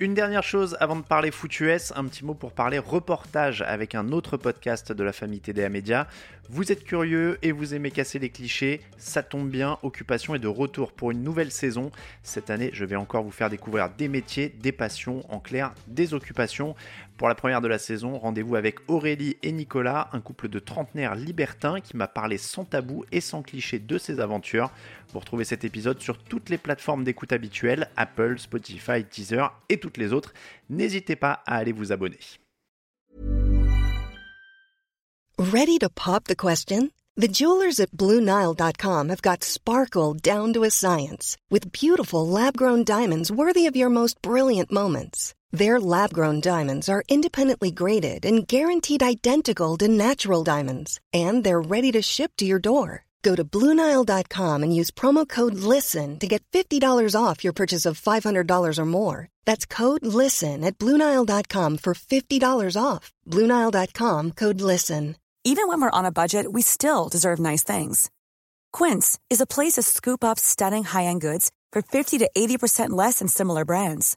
Une dernière chose avant de parler foot US, un petit mot pour parler reportage avec un autre podcast de la famille TDA Media. Vous êtes curieux et vous aimez casser les clichés, ça tombe bien, Occupation est de retour pour une nouvelle saison. Cette année, je vais encore vous faire découvrir des métiers, des passions, en clair, des occupations. Pour la première de la saison, rendez-vous avec Aurélie et Nicolas, un couple de trentenaires libertins qui m'a parlé sans tabou et sans cliché de ses aventures. Vous retrouvez cet épisode sur toutes les plateformes d'écoute habituelles, Apple, Spotify, Teaser et toutes les autres. N'hésitez pas à aller vous abonner. Ready to pop the question? The jewelers at BlueNile.com have got sparkle down to a science with beautiful lab-grown diamonds worthy of your most brilliant moments. Their lab grown diamonds are independently graded and guaranteed identical to natural diamonds, and they're ready to ship to your door. Go to Bluenile.com and use promo code LISTEN to get $50 off your purchase of $500 or more. That's code LISTEN at Bluenile.com for $50 off. Bluenile.com code LISTEN. Even when we're on a budget, we still deserve nice things. Quince is a place to scoop up stunning high end goods for 50 to 80% less than similar brands.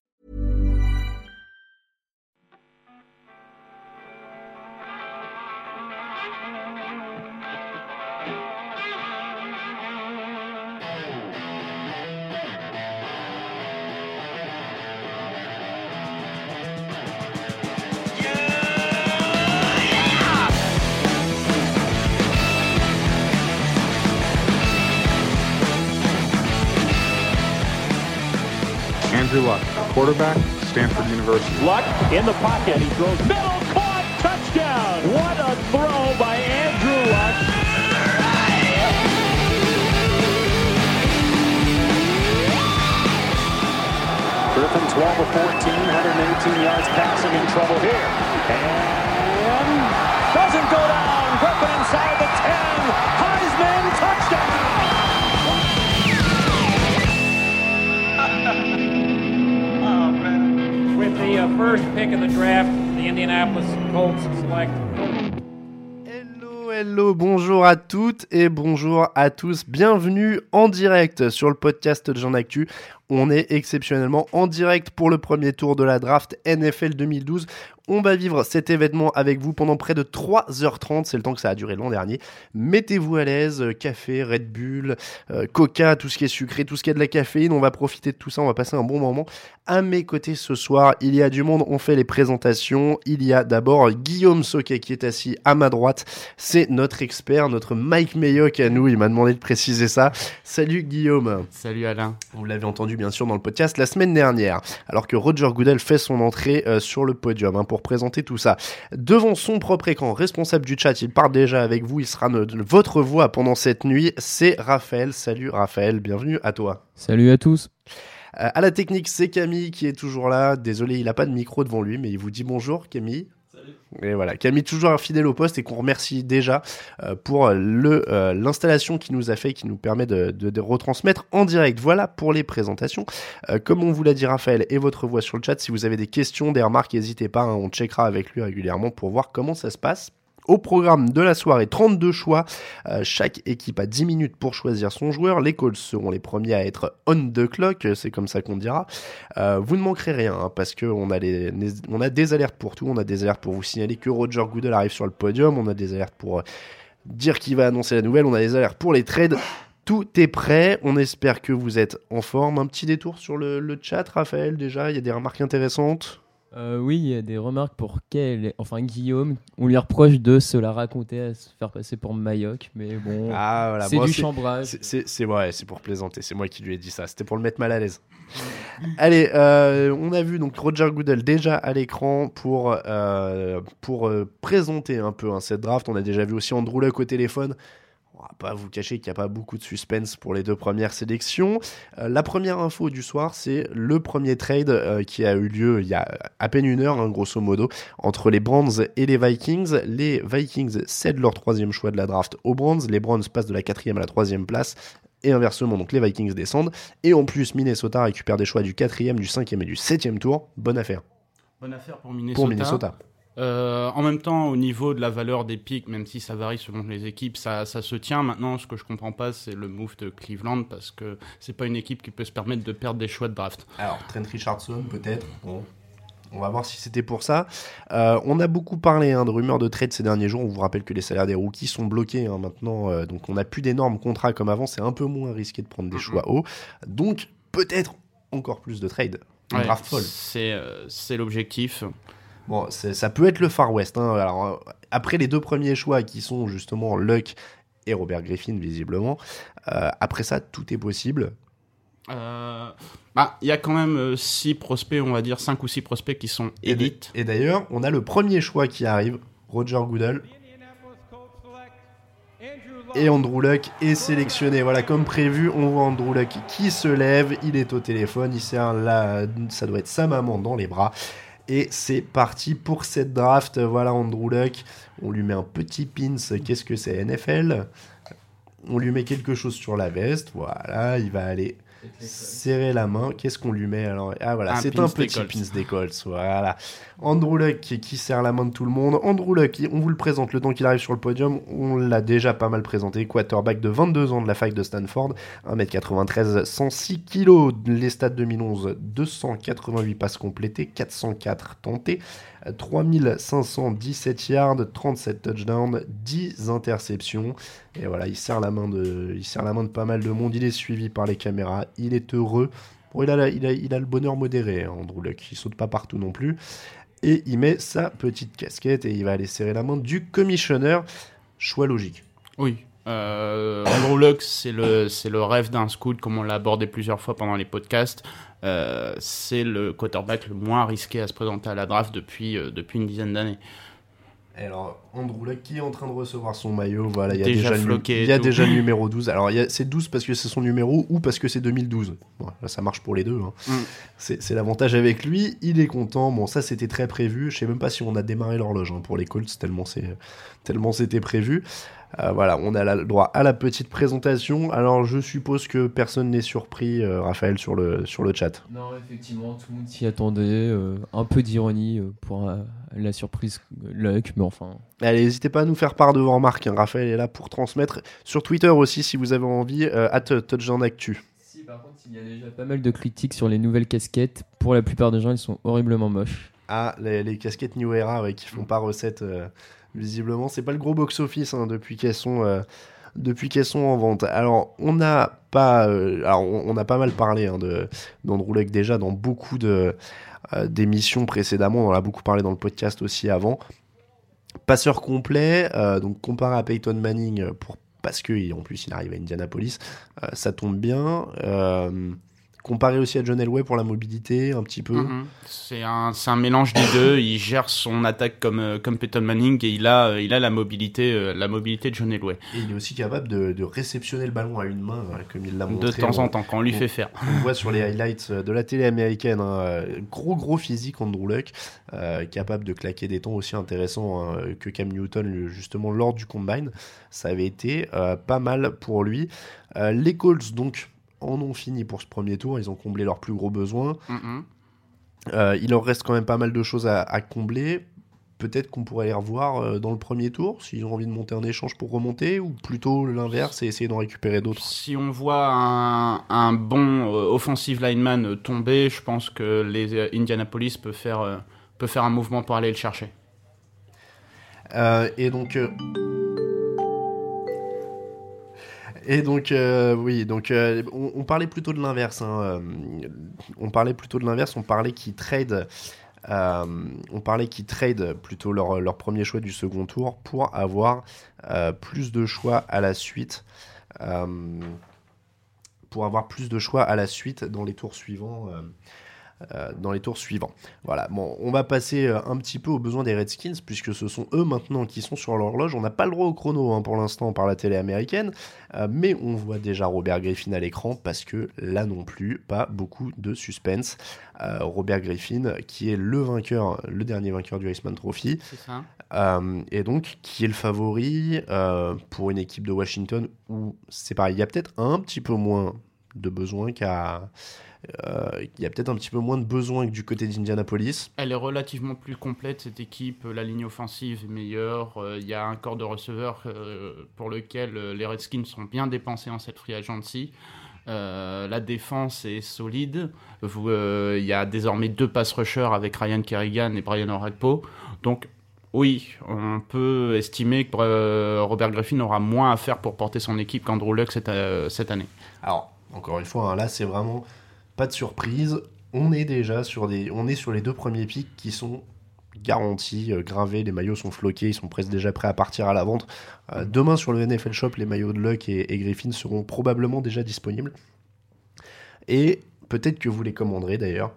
Andrew Luck, quarterback, Stanford University. Luck in the pocket. He throws middle, caught, touchdown. What a throw by Andrew Luck. Griffin 12 of 14, 118 yards passing in trouble here. And doesn't go down. Griffin inside uh, pick of the draft, the Indianapolis Colts select Hello, hello, bonjour à toutes et bonjour à tous. Bienvenue en direct sur le podcast de Jean Actu. On est exceptionnellement en direct pour le premier tour de la draft NFL 2012. On va vivre cet événement avec vous pendant près de 3h30, c'est le temps que ça a duré l'an dernier. Mettez-vous à l'aise, euh, café, Red Bull, euh, Coca, tout ce qui est sucré, tout ce qui a de la caféine, on va profiter de tout ça, on va passer un bon moment. À mes côtés ce soir, il y a du monde, on fait les présentations. Il y a d'abord Guillaume Soquet qui est assis à ma droite, c'est notre expert, notre Mike Mayock à nous, il m'a demandé de préciser ça. Salut Guillaume. Salut Alain. Vous l'avez entendu bien sûr dans le podcast la semaine dernière, alors que Roger Goodell fait son entrée euh, sur le podium hein, pour présenter tout ça. Devant son propre écran, responsable du chat, il part déjà avec vous, il sera votre voix pendant cette nuit, c'est Raphaël. Salut Raphaël, bienvenue à toi. Salut à tous. Euh, à la technique, c'est Camille qui est toujours là. Désolé, il n'a pas de micro devant lui, mais il vous dit bonjour Camille. Et voilà, Camille toujours fidèle au poste et qu'on remercie déjà euh, pour le euh, l'installation qu'il nous a fait, qui nous permet de, retransmettre en direct. Voilà pour les présentations. Euh, comme on vous l'a dit Raphaël et votre voix sur le chat, si vous avez des questions, des remarques, n'hésitez pas, hein, on checkera avec lui régulièrement pour voir comment ça se passe. Au programme de la soirée, 32 choix. Euh, chaque équipe a 10 minutes pour choisir son joueur. Les Colts seront les premiers à être on the clock, c'est comme ça qu'on dira. Euh, vous ne manquerez rien hein, parce qu'on a, a des alertes pour tout. On a des alertes pour vous signaler que Roger Goodell arrive sur le podium. On a des alertes pour euh, dire qu'il va annoncer la nouvelle. On a des alertes pour les trades. Tout est prêt. On espère que vous êtes en forme. Un petit détour sur le chat, Raphaël, déjà. Il y a des remarques intéressantes? Euh, oui, il y a des remarques pour enfin Guillaume. On lui reproche de se la raconter, à se faire passer pour Mayoc, mais bon, Ah, voilà. c'est Bon, du chambrage. C'est- ouais, c'est pour plaisanter. C'est moi qui lui ai dit ça. C'était pour le mettre mal à l'aise. Allez, euh, on a vu donc Roger Goodell déjà à l'écran pour euh, pour présenter un peu hein, cette draft. On a déjà vu aussi Andrew Luck au téléphone. On va pas vous cacher qu'il n'y a pas beaucoup de suspense pour les deux premières sélections. Euh, la première info du soir, c'est le premier trade euh, qui a eu lieu il y a à peine une heure, hein, grosso modo, entre les Browns et les Vikings. Les Vikings cèdent leur troisième choix de la draft aux Browns. Les Browns passent de la quatrième à la troisième place et inversement, donc les Vikings descendent. Et en plus, Minnesota récupère des choix du quatrième, du cinquième et du septième tour. Bonne affaire. Bonne affaire pour Minnesota. Pour Minnesota. Euh, en même temps, au niveau de la valeur des pics, même si ça varie selon les équipes, ça, ça se tient. Maintenant, ce que je comprends pas, c'est le move de Cleveland parce que c'est pas une équipe qui peut se permettre de perdre des choix de draft. Alors, Trent Richardson, peut-être. Bon. On va voir si c'était pour ça. Euh, on a beaucoup parlé hein, de rumeurs de trade ces derniers jours. On vous rappelle que les salaires des rookies sont bloqués hein, maintenant. Euh, donc, on n'a plus d'énormes contrats comme avant. C'est un peu moins risqué de prendre des choix hauts. Donc, peut-être encore plus de trades. Ouais, draft folle. C'est c'est l'objectif. Bon, ça peut être le Far West. hein. Alors, euh, après les deux premiers choix qui sont justement Luck et Robert Griffin, visiblement, euh, après ça, tout est possible. Euh, bah, il y a quand même 6 prospects, on va dire 5 ou 6 prospects qui sont élites. Et d'ailleurs, on a le premier choix qui arrive, Roger Goodell. Et Andrew Luck est sélectionné. Voilà, comme prévu, on voit Andrew Luck qui se lève, il est au téléphone, il serre la... ça doit être sa maman dans les bras. Et c'est parti pour cette draft. Voilà Andrew Luck. On lui met un petit pins. Qu'est-ce que c'est NFL On lui met quelque chose sur la veste. Voilà, il va aller serrer la main. Qu'est-ce qu'on lui met alors? Ah voilà, c'est un petit pins des Colts. Voilà. Andrew Luck qui, qui serre la main de tout le monde. Andrew Luck, on vous le présente le temps qu'il arrive sur le podium. On l'a déjà pas mal présenté. Quarterback de 22 ans de la fac de Stanford. 1m93, 106 kg. Les stats 2011, 288 passes complétées, 404 tentées, 3517 yards, 37 touchdowns, 10 interceptions. Et voilà, il serre la main de, pas mal de monde. Il est suivi par les caméras. Il est heureux. Bon, il a le bonheur modéré, hein, Andrew Luck. Il saute pas partout non plus. Et il met sa petite casquette et il va aller serrer la main du commissionneur. Choix logique. Oui. Euh, Andrew Luck, c'est le, c'est le rêve d'un scout, comme on l'a abordé plusieurs fois pendant les podcasts. Euh, c'est le quarterback le moins risqué à se présenter à la draft depuis, euh, depuis une dizaine d'années. Alors, Andrew Luck qui est en train de recevoir son maillot, voilà, il y a Déjà déjà, floqué il y a déjà le numéro 12. Alors, c'est 12 parce que c'est son numéro ou parce que c'est 2012. Bon, là, ça marche pour les deux. hein. Mm. C'est l'avantage avec lui. Il est content. Bon, ça, c'était très prévu. Je sais même pas si on a démarré l'horloge hein, pour les Colts, tellement c'est tellement c'était prévu. Euh, voilà, on a le droit à la petite présentation. Alors, je suppose que personne n'est surpris, euh, Raphaël, sur le, sur le chat. Non, effectivement, tout le monde s'y attendait. euh, un peu d'ironie pour la surprise Luck, mais enfin. Allez, n'hésitez pas à nous faire part de vos remarques. hein. Raphaël est là pour transmettre. Sur Twitter aussi, si vous avez envie, at Actu. Si, par contre, il y a déjà pas mal de critiques sur les nouvelles casquettes. Pour la plupart des gens, elles sont horriblement moches. Ah, les, les casquettes New Era ouais, qui font pas recette, visiblement. C'est pas le gros box-office hein, depuis qu'elles sont, euh, depuis qu'elles sont en vente. Alors, on n'a pas, euh, alors on, a pas mal parlé hein, de d'Andrew Luck déjà dans beaucoup de euh, d'émissions précédemment. On en a beaucoup parlé dans le podcast aussi avant. Passeur complet, euh, donc comparé à Peyton Manning pour parce que en plus il arrive à Indianapolis, ça tombe bien. Comparé aussi à John Elway pour la mobilité, un petit peu. Mhm. C'est un, mélange des deux. Il gère son attaque comme, euh, comme Peyton Manning et il a, euh, il a la mobilité, euh, la mobilité de John Elway. Et il est aussi capable de, de réceptionner le ballon à une main, euh, comme il l'a montré. De temps on- en temps, quand on lui on- fait faire. On le voit sur les highlights de la télé américaine. hein, Gros, gros physique, Andrew Luck. euh, capable de claquer des temps aussi intéressants hein, que Cam Newton, justement, lors du combine. Ça avait été euh, pas mal pour lui. Euh, les Colts, donc, en ont fini pour ce premier tour. Ils ont comblé leurs plus gros besoins. Mhm. Euh, il leur reste quand même pas mal de choses à, à combler. Peut-être qu'on pourrait les revoir euh, dans le premier tour, s'ils ont envie de monter un échange pour remonter, ou plutôt l'inverse et essayer d'en récupérer d'autres. Si on voit un, un bon euh, offensive lineman tomber, je pense que les Indianapolis peut faire, euh, peut faire un mouvement pour aller le chercher. Et donc. Et donc, euh, oui, donc euh, on, parlait plutôt de l'inverse. hein, euh, on parlait plutôt de l'inverse. On parlait qu'ils trade, on parlait qu'ils trade plutôt leur, leur premier choix du second tour pour avoir plus de choix à la suite. pour avoir plus de choix à la suite dans les tours suivants. Euh, dans les tours suivants. Voilà, bon, on va passer euh, un petit peu aux besoins des Redskins, puisque ce sont eux maintenant qui sont sur l'horloge. On n'a pas le droit au chrono hein, pour l'instant par la télé américaine, euh, mais on voit déjà Robert Griffin à l'écran, parce que là non plus, pas beaucoup de suspense. Robert Griffin, qui est le vainqueur, le dernier vainqueur du Iceman Trophy, et donc qui est le favori pour une équipe de Washington où c'est pareil, il y a peut-être un petit peu moins de besoins qu'à il y a peut-être un petit peu moins de besoin que du côté d'Indianapolis. Elle est relativement plus complète cette équipe. La ligne offensive est meilleure. Euh, il y a un corps de receveurs euh, pour lequel les Redskins sont bien dépensés en cette free agency. la défense est solide. Il y a désormais deux pass rushers avec Ryan Kerrigan et Brian Orakpo. Donc oui, on peut estimer que Robert Griffin aura moins à faire pour porter son équipe qu'Andrew Luck cette, cette année. Alors, encore une fois, hein, là c'est vraiment pas de surprise, on est déjà sur des, on est sur les deux premiers pics qui sont garantis, euh, gravés, les maillots sont floqués, ils sont presque déjà prêts à partir à la vente. Euh, demain sur le NFL Shop, les maillots de Luck et, Griffin seront probablement déjà disponibles. Et peut-être que vous les commanderez d'ailleurs.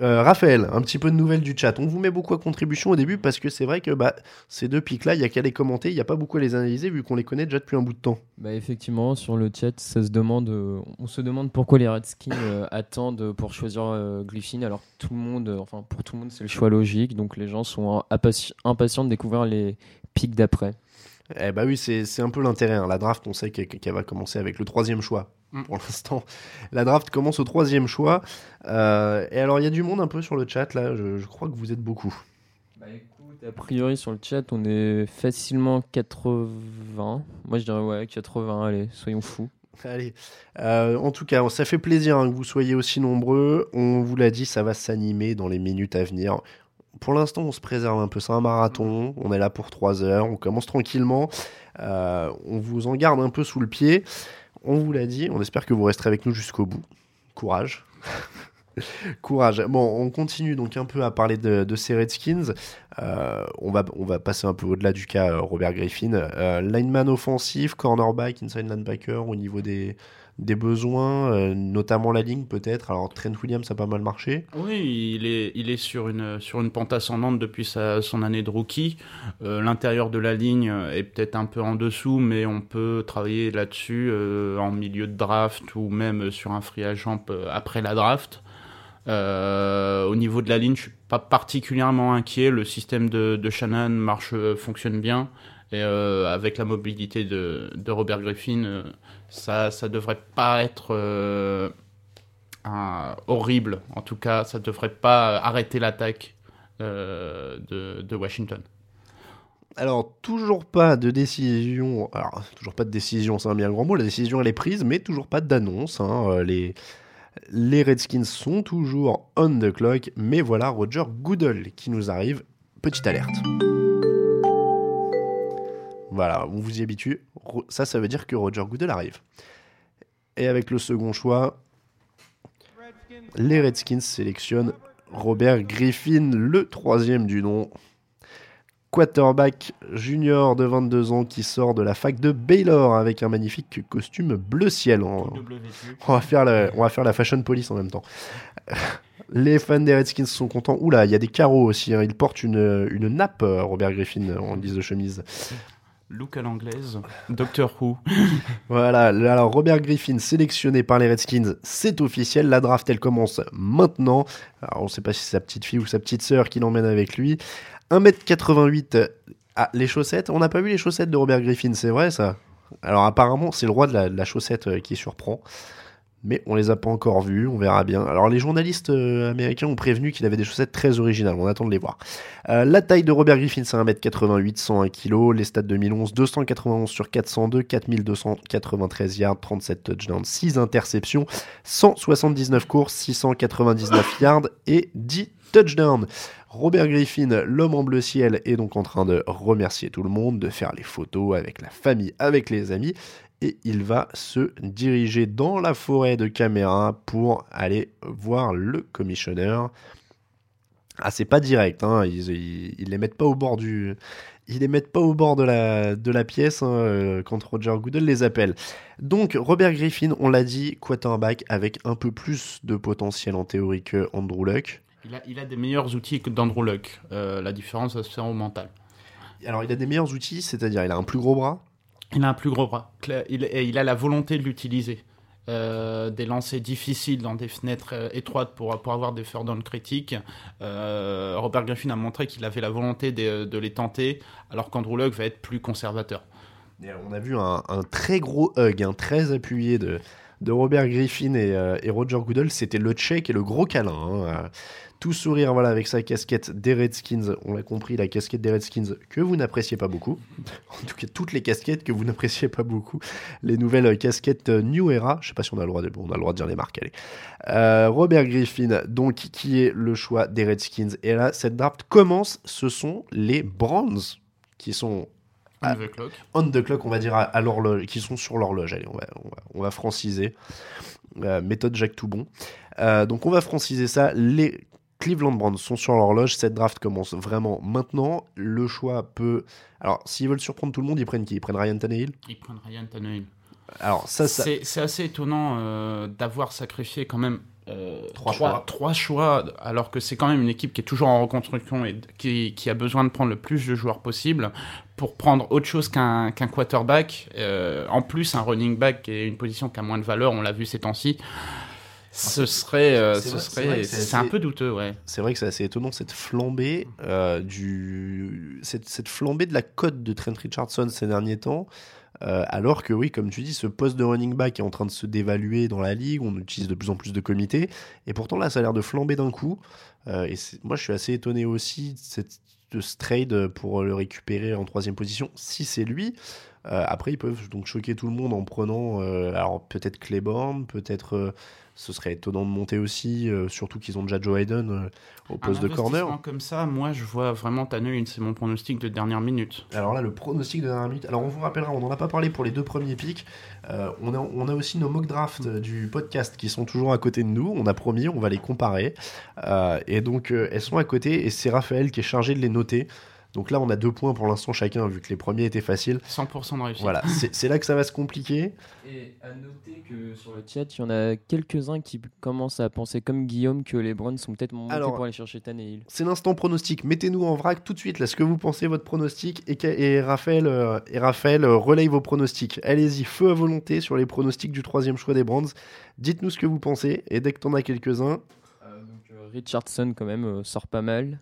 Euh, Raphaël, un petit peu de nouvelles du chat. On vous met beaucoup à contribution au début parce que c'est vrai que bah, ces deux pics-là, il y a qu'à les commenter, il n'y a pas beaucoup à les analyser vu qu'on les connaît déjà depuis un bout de temps. Bah effectivement, sur le chat, ça se demande, euh, on se demande pourquoi les Redskins euh, attendent pour choisir Griffin. Alors tout le monde, enfin pour tout le monde, c'est le choix logique, donc les gens sont impatients de découvrir les pics d'après. Eh bah oui, c'est un peu l'intérêt. Hein. La draft, on sait qu'elle va commencer avec le troisième choix Mm. pour l'instant. La draft commence au troisième choix. Euh, et alors, il y a du monde un peu sur le chat, là. Je, crois que vous êtes beaucoup. Bah écoute, a priori, sur le chat, on est facilement 80. Moi, je dirais, ouais, 80. Allez, soyons fous. Allez. Euh, en tout cas, ça fait plaisir hein, que vous soyez aussi nombreux. On vous l'a dit, ça va s'animer dans les minutes à venir. Pour l'instant, on se préserve un peu. C'est un marathon. On est là pour 3 heures. On commence tranquillement. Euh, on vous en garde un peu sous le pied. On vous l'a dit, on espère que vous resterez avec nous jusqu'au bout. Courage. Courage. Bon, on continue donc un peu à parler de, ces Redskins. Euh, on, va, on va passer un peu au-delà du cas euh, Robert Griffin. Euh, lineman offensif, cornerback, inside linebacker au niveau des, des besoins, notamment la ligne peut-être. Alors Trent Williams a pas mal marché. Oui, il est, il est sur, une, sur une pente ascendante depuis son année de rookie. L'intérieur de la ligne est peut-être un peu en dessous, mais on peut travailler là-dessus en milieu de draft ou même sur un free agent après la draft. Au niveau de la ligne, je suis pas particulièrement inquiet. Le système de, Shannon marche, fonctionne bien. Et avec la mobilité de, Robert Griffin, ça ça devrait pas être euh, horrible. En tout cas, ça devrait pas arrêter l'attaque euh, de, Washington. Alors, toujours pas de décision. Alors, toujours pas de décision, c'est un bien grand mot. La décision, elle est prise, mais toujours pas d'annonce. Hein. Euh, les, les Redskins sont toujours on the clock. Mais voilà Roger Goodell qui nous arrive. Petite alerte. Voilà, on vous y habitue. Ça, ça veut dire que Roger Goodell arrive. Et avec le second choix, les Redskins sélectionnent Robert Griffin, le troisième du nom. Quarterback junior de 22 ans qui sort de la fac de Baylor avec un magnifique costume bleu ciel. On, va, faire la, on va faire la fashion police en même temps. Les fans des Redskins sont contents. Oula, il y a des carreaux aussi. Hein. Il porte une, une nappe, Robert Griffin, en guise de chemise. Look à l'anglaise, Doctor Who. voilà, alors Robert Griffin sélectionné par les Redskins, c'est officiel, la draft elle commence maintenant. Alors on ne sait pas si c'est sa petite fille ou sa petite sœur qui l'emmène avec lui. 1m88, ah, les chaussettes, on n'a pas vu les chaussettes de Robert Griffin, c'est vrai ça. Alors apparemment c'est le roi de la chaussette euh, qui surprend. Mais on les a pas encore vus, on verra bien. Alors les journalistes euh, américains ont prévenu qu'il avait des chaussettes très originales, on attend de les voir. Euh, la taille de Robert Griffin c'est 1m88, 101 kg, les stats 2011, 291 sur 402, 4293 yards, 37 touchdowns, 6 interceptions, 179 courses, 699 yards et 10 touchdowns. Robert Griffin, l'homme en bleu ciel, est donc en train de remercier tout le monde, de faire les photos avec la famille, avec les amis, et il va se diriger dans la forêt de caméra pour aller voir le commissionneur. Ah, c'est pas direct, hein. ils, les mettent pas au bord du. ils les mettent pas au bord de la, de la pièce hein, euh, quand Roger Goodell les appelle. Donc Robert Griffin, on l'a dit, quarterback avec un peu plus de potentiel en théorie que Andrew Luck. Il a, il a des meilleurs outils que d'Andrew Luck. Euh, la différence, ça se fait au mental. Alors il a des meilleurs outils, c'est-à-dire il a un plus gros bras? Il a un plus gros bras. Il, et il a la volonté de l'utiliser. Euh, des lancers difficiles dans des fenêtres euh, étroites pour, pour avoir des third down critiques. Euh, Robert Griffin a montré qu'il avait la volonté de, de les tenter, alors qu'Andrew Luck va être plus conservateur. Et on a vu un, un très gros hug, un très appuyé de, de Robert Griffin et, euh, et Roger Goodell. C'était le check et le gros câlin. hein. Tout sourire voilà, avec sa casquette des Redskins. On l'a compris, la casquette des Redskins que vous n'appréciez pas beaucoup. En tout cas, toutes les casquettes que vous n'appréciez pas beaucoup. Les nouvelles casquettes euh, New Era. Je sais pas si on a le droit de, bon, on a le droit de dire les marques. Allez. Euh, Robert Griffin, donc, qui est le choix des Redskins. Et là, cette draft commence. Ce sont les Browns qui sont On the clock. on the clock, on va dire à, à l'horloge, qui sont sur l'horloge. Allez, on va, on va, on va franciser. Euh, méthode Jacques Toubon. Euh, donc on va franciser ça. Les Cleveland Browns sont sur l'horloge. Cette draft commence vraiment maintenant. Le choix peut. Alors, s'ils veulent surprendre tout le monde, ils prennent qui? Ils prennent Ryan Tannehill? Ils prennent Ryan Tannehill. Alors, ça, ça. C'est assez étonnant euh, d'avoir sacrifié quand même euh, Trois trois, choix. trois choix, alors que c'est quand même une équipe qui est toujours en reconstruction et qui, qui a besoin de prendre le plus de joueurs possible pour prendre autre chose qu'un qu'un quarterback. Euh, en plus, un running back qui est une position qui a moins de valeur, on l'a vu ces temps-ci. Ce serait, euh, c'est ce vrai- serait, un peu douteux, ouais. C'est vrai que c'est assez étonnant cette flambée euh, du cette, cette flambée de la cote de Trent Richardson ces derniers temps. Euh, alors que oui, comme tu dis, ce poste de running back est en train de se dévaluer dans la ligue, on utilise de plus en plus de comités, et pourtant là, ça a l'air de flamber d'un coup. Et moi, je suis assez étonné aussi de, cette, de ce trade pour le récupérer en troisième position, si c'est lui. Après, ils peuvent donc choquer tout le monde en prenant, euh, alors peut-être Claiborne, peut-être, ce serait étonnant de monter aussi, euh, surtout qu'ils ont déjà Joe Hayden euh, au Un poste de corner. comme ça, moi, je vois vraiment Tannehill, c'est mon pronostic de dernière minute. Alors là, le pronostic de dernière minute. Alors on vous rappellera, on n'en a pas parlé pour les deux premiers pics. Euh, on, a, on a aussi nos mock drafts euh, du podcast qui sont toujours à côté de nous. On a promis, on va les comparer. Et donc elles sont à côté et c'est Raphaël qui est chargé de les noter. Donc là, on a deux points pour l'instant chacun, vu que les premiers étaient faciles. 100% de réussite. Voilà, c'est là que ça va se compliquer. Et à noter que sur le chat, il y en a quelques-uns qui commencent à penser comme Guillaume que les Browns sont peut-être montés Alors- pour aller chercher Tannehill. C'est l'instant pronostic. Mettez-nous en vrac tout de suite là ce que vous pensez votre pronostic et, Raphaël, euh, et Raphaël euh, relaye vos pronostics. Allez-y, feu à volonté sur les pronostics du troisième choix des Brands. Dites-nous ce que vous pensez et dès que t'en as quelques-uns, donc, euh, Richardson, quand même, euh, sort pas mal.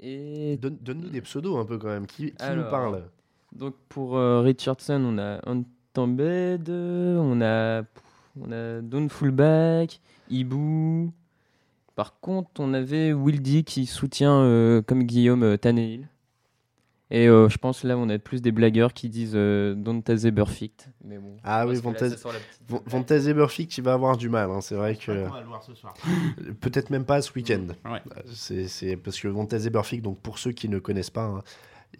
Et donne- donne-nous des pseudos un peu quand même. Qui, qui nous parle? donc pour euh, Richardson, on a Antambed, on a, on a Don Fullback, Ibu. Par contre, on avait Wildy qui soutient, euh, comme Guillaume, euh, Tannehill. Et euh, je pense là, on a plus des blagueurs qui disent euh, Don't Perfect. Mais bon, Ah oui, pense que là, Vantaz- ça sort la petite Von- blague. Vantaz Eberfic, il va avoir du mal. hein, C'est vrai que On va le voir ce soir. peut-être même pas ce week-end. Ouais. C'est c'est parce que Vantaz Eberfic, donc pour ceux qui ne connaissent pas, hein,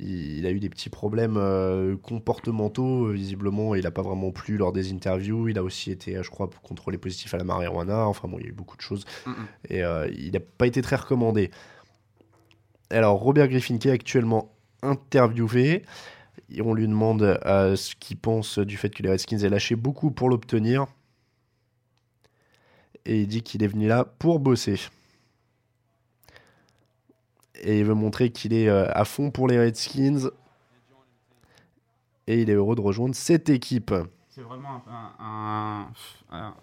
il, il a eu des petits problèmes euh, comportementaux. euh, Visiblement, il n'a pas vraiment plu lors des interviews. Il a aussi été, euh, je crois, contrôlé positif à la marijuana. Enfin bon, il y a eu beaucoup de choses. Mm, mm. Et euh, il n'a pas été très recommandé. Alors, Robert Griffin, qui est actuellement interviewé, et on lui demande euh, ce qu'il pense du fait que les Redskins aient lâché beaucoup pour l'obtenir. Et il dit qu'il est venu là pour bosser. Et il veut montrer qu'il est euh, à fond pour les Redskins. Et il est heureux de rejoindre cette équipe. C'est vraiment un. un- un-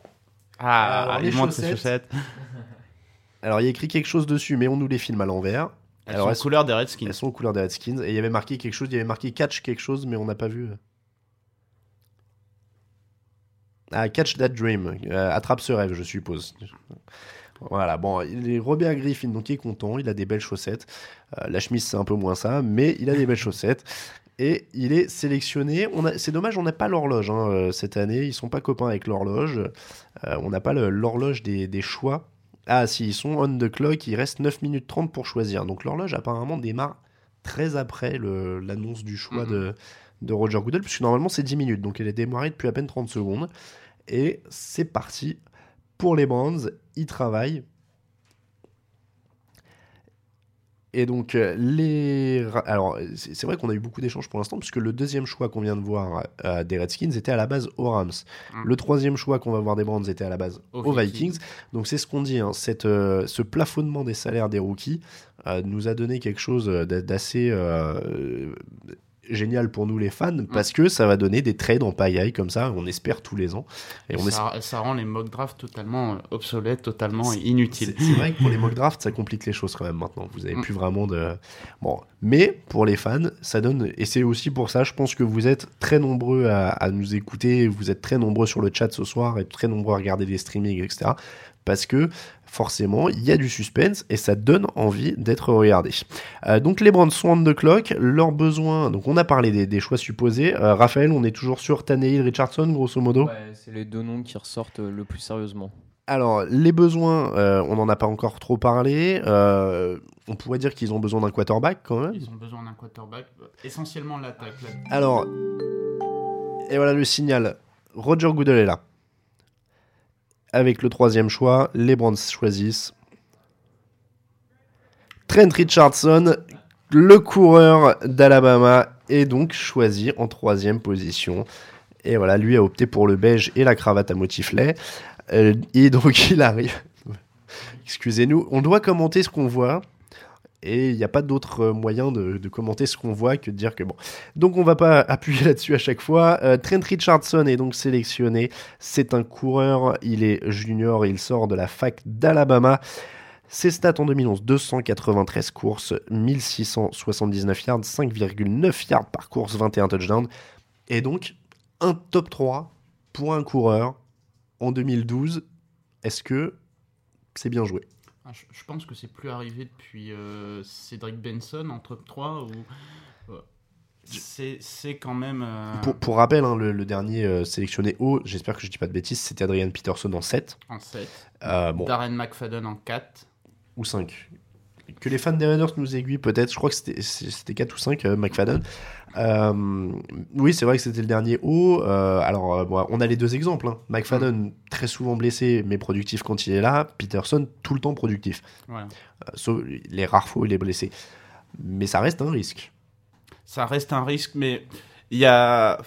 Alors, Ah, les il monte ses chaussettes. chaussettes. Alors, il y a écrit quelque chose dessus, mais on nous les filme à l'envers. Elles Alors, sont elles- aux couleurs des Redskins. Elles sont aux couleurs des Redskins. Et il y avait marqué quelque chose, il y avait marqué catch quelque chose, mais on n'a pas vu. Ah, catch that dream. Euh, attrape ce rêve, je suppose. Voilà, bon, il est Robert Griffin, donc il est content, il a des belles chaussettes. Euh, la chemise, c'est un peu moins ça, mais il a des belles chaussettes. Et il est sélectionné. On a, c'est dommage, on n'a pas l'horloge hein, euh, cette année. Ils sont pas copains avec l'horloge. Euh, on n'a pas l'horloge des, des choix. Ah, si, ils sont on the clock. Il reste 9 minutes 30 pour choisir. Donc l'horloge apparemment démarre très après l'annonce du choix Mhm. de, de Roger Goodell, puisque normalement c'est 10 minutes. Donc elle est démarrée depuis à peine 30 secondes. Et c'est parti pour les Browns. Ils travaillent. Et donc, euh, les. Alors, c'est vrai qu'on a eu beaucoup d'échanges pour l'instant, puisque le deuxième choix qu'on vient de voir euh, des Redskins était à la base aux Rams. Mm. Le troisième choix qu'on va voir des Browns était à la base Aux aux, Vikings. Vikings. Donc, c'est ce qu'on dit, hein, cette, euh, ce plafonnement des salaires des rookies euh, nous a donné quelque chose d'a- d'assez. Génial pour nous les fans parce que ça va donner des trades en pagaille comme ça on espère tous les ans et on ça, ça rend les mock drafts totalement euh, obsolètes, totalement inutiles. c'est vrai que pour les mock drafts, ça complique les choses quand même maintenant. Vous avez Mm. plus vraiment de. Bon, mais pour les fans, ça donne. Et c'est aussi pour ça, je pense que vous êtes très nombreux à, à nous écouter. Vous êtes très nombreux sur le chat ce soir et très nombreux à regarder les streamings, etc. Parce que forcément, il y a du suspense et ça donne envie d'être regardé. Euh, donc les Browns sont on the clock. Leurs besoins. Donc on a parlé des, des choix supposés. Euh, Raphaël, on est toujours sur Tannehill, Richardson, grosso modo? Ouais, c'est les deux noms qui ressortent euh, le plus sérieusement. Alors, les besoins, euh, on n'en a pas encore trop parlé. Euh, on pourrait dire qu'ils ont besoin d'un quarterback quand même. Ils ont besoin d'un quarterback, essentiellement l'attaque. Alors, et voilà le signal. Roger Goodell est là. Avec le troisième choix, les Browns choisissent Trent Richardson, le coureur d'Alabama, est donc choisi en troisième position. Et voilà, lui a opté pour le beige et la cravate à motiflet. Euh, et donc il arrive. Excusez-nous, on doit commenter ce qu'on voit. Et il n'y a pas d'autre euh, moyen de, commenter ce qu'on voit que de dire que bon. Donc on va pas appuyer là-dessus à chaque fois. Euh, Trent Richardson est donc sélectionné. C'est un coureur, il est junior, il sort de la fac d'Alabama. Ses stats en 2011, 293 courses, 1679 yards, 5,9 yards par course, 21 touchdowns. Et donc un top 3 pour un coureur en 2012. Est-ce que c'est bien joué? Ah, Je, je pense que c'est plus arrivé depuis euh, Cédric Benson en top 3 ou. euh, C'est quand même. euh, pour, pour rappel, hein, le, le dernier euh, sélectionné haut, j'espère que je dis pas de bêtises, c'était Adrian Peterson en 7. En 7. Euh, bon, Darren McFadden en 4. ou 5. Que les fans des Raiders nous aiguillent peut-être, je crois que c'était- c'était 4 ou 5, euh, McFadden. Euh, oui, c'est vrai que c'était le dernier haut. Euh, alors, euh, bon, on a les deux exemples. hein. McFadden, très souvent blessé, mais productif quand il est là. Peterson, tout le temps productif. Sauf les rares fois où il est blessé. Mais ça reste un risque. Ça reste un risque, mais il y a.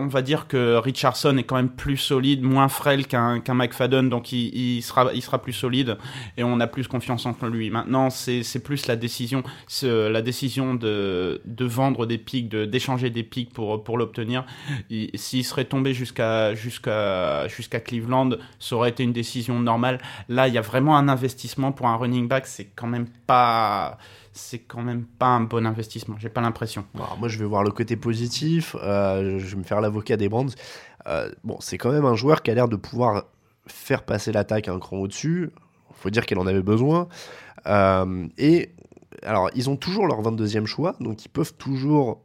On va dire que Richardson est quand même plus solide, moins frêle qu'un qu'un McFadden, donc il, sera, plus solide et on a plus confiance en lui. Maintenant, c'est plus la décision, la décision de, vendre des pics, de d'échanger des pics pour, l'obtenir. Il- S'il serait tombé jusqu'à jusqu'à jusqu'à Cleveland, ça aurait été une décision normale. Là, il y a vraiment un investissement pour un running back, c'est quand même pas c'est quand même pas un bon investissement, j'ai pas l'impression. Moi, je vais voir le côté positif. euh, je vais me faire l'avocat des Brands. Euh, bon, c'est quand même un joueur qui a l'air de pouvoir faire passer l'attaque un cran au-dessus. faut dire qu'elle en avait besoin. Euh, et alors, ils ont toujours leur 22e choix, donc ils peuvent toujours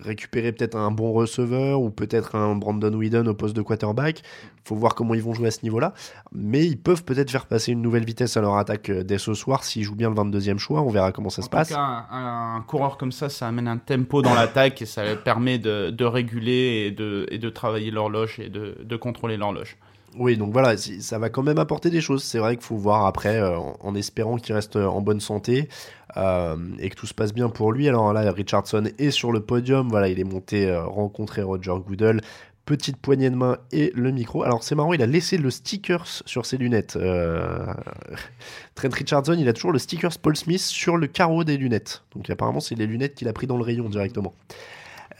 récupérer peut-être un bon receveur ou peut-être un Brandon Whedon au poste de quarterback. faut voir comment ils vont jouer à ce niveau-là. Mais ils peuvent peut-être faire passer une nouvelle vitesse à leur attaque euh, dès ce soir s'ils jouent bien le 22e choix. On verra comment ça En se tout passe. cas, un, un coureur comme ça, ça amène un tempo dans l'attaque et ça permet de, de réguler et de, et de travailler l'horloge et de, de contrôler l'horloge. Oui, donc voilà, ça va quand même apporter des choses. C'est vrai qu'il faut voir après, euh, en, espérant qu'il reste euh, en bonne santé euh, et que tout se passe bien pour lui. Alors là, Richardson est sur le podium. Voilà, il est monté rencontrer Roger Goodell. Petite poignée de main et le micro. Alors c'est marrant, il a laissé le stickers sur ses lunettes. Trent Richardson, il a toujours le stickers Paul Smith sur le carreau des lunettes. Donc apparemment, c'est les lunettes qu'il a pris dans le rayon directement.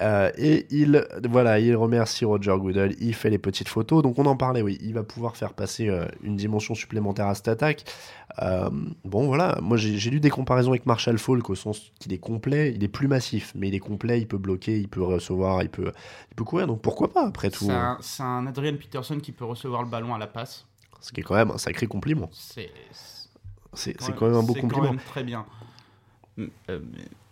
Euh, et il, voilà, il remercie Roger Goodell, il fait les petites photos. Donc on en parlait, oui, il va pouvoir faire passer euh, une dimension supplémentaire à cette attaque. Euh, bon, voilà, moi j'ai lu des comparaisons avec Marshall Falk au sens qu'il est complet, il est plus massif, mais il est complet, il peut bloquer, il peut recevoir, il peut, il peut courir. Donc pourquoi pas après tout C'est un, Adrian Peterson qui peut recevoir le ballon à la passe. Ce qui est quand même un sacré compliment. C'est C'est c'est quand même un beau compliment. quand même très bien. Euh,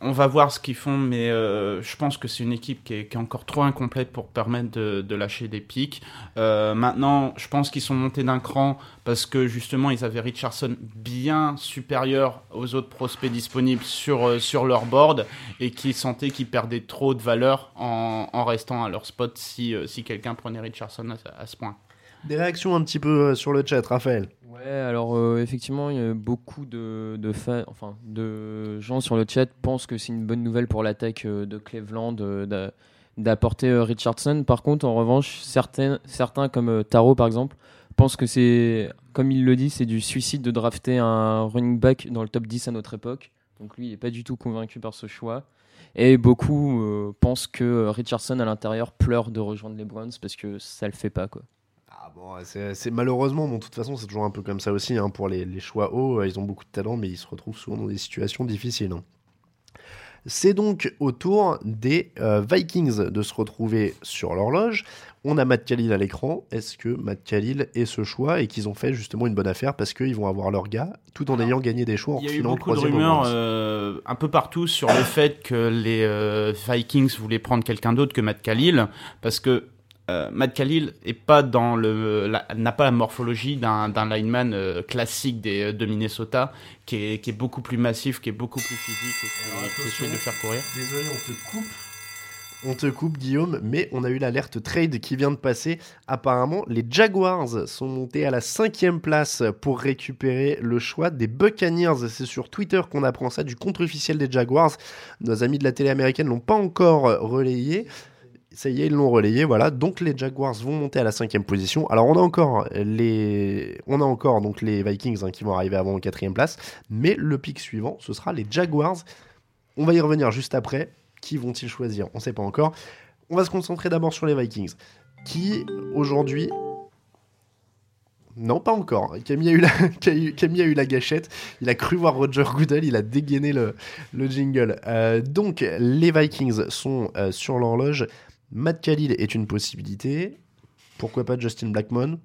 on va voir ce qu'ils font, mais euh, je pense que c'est une équipe qui est, encore trop incomplète pour permettre de, lâcher des pics. Euh, maintenant, je pense qu'ils sont montés d'un cran parce que justement, ils avaient Richardson bien supérieur aux autres prospects disponibles sur, leur board et qui sentaient qu'ils perdaient trop de valeur en, restant à leur spot si, quelqu'un prenait Richardson à ce point. Des réactions un petit peu euh, sur le chat, Raphaël. Ouais, alors euh, effectivement, beaucoup de, de, enfin, de gens sur le chat pensent que c'est une bonne nouvelle pour l'attaque euh, de Cleveland d'a- d'apporter Richardson. Par contre, en revanche, certains, certains comme Taro par exemple, pensent que c'est, comme il le dit, c'est du suicide de drafter un running back dans le top 10 à notre époque. Donc lui, il n'est pas du tout convaincu par ce choix. Et beaucoup pensent que Richardson à l'intérieur pleure de rejoindre les Browns parce que ça le fait pas quoi. Ah bon, c'est malheureusement, bon, de toute façon, c'est toujours un peu comme ça aussi. hein, pour les, les choix hauts, euh, ils ont beaucoup de talent, mais ils se retrouvent souvent dans des situations difficiles. hein. C'est donc au tour des euh, Vikings de se retrouver sur l'horloge. On a Matt Khalil à l'écran. Est-ce que Matt Khalil est ce choix et qu'ils ont fait justement une bonne affaire parce qu'ils vont avoir leur gars tout en Alors, ayant gagné des choix en Il y a eu beaucoup de rumeurs euh, un peu partout sur le fait que les euh, Vikings voulaient prendre quelqu'un d'autre que Matt Khalil, parce que euh, Matt Khalil est pas dans le la- n'a pas la morphologie d'un lineman euh, classique des, de Minnesota, qui est, qui est beaucoup plus massif, qui est beaucoup plus physique et qui, essaie de faire courir. Désolé, on te coupe. On te coupe, Guillaume, mais on a eu l'alerte trade qui vient de passer. Apparemment, les Jaguars sont montés à la cinquième place pour récupérer le choix des Buccaneers. C'est sur Twitter qu'on apprend ça, du compte officiel des Jaguars. Nos amis de la télé américaine l'ont pas encore relayé. Ça y est, ils l'ont relayé, voilà. Donc les Jaguars vont monter à la cinquième position. Alors on a encore les, on a encore donc les Vikings hein, qui vont arriver avant en quatrième place, mais le pic suivant, ce sera les Jaguars. On va y revenir juste après. Qui vont-ils choisir? On ne sait pas encore. On va se concentrer d'abord sur les Vikings, qui aujourd'hui. Non, pas encore. Camille a, eu la... Camille a eu la gâchette. Il a cru voir Roger Goodell. Il a dégainé le, le jingle. Euh, donc, les Vikings sont euh, sur l'horloge. Matt Khalil est une possibilité. Pourquoi pas Justin Blackmon?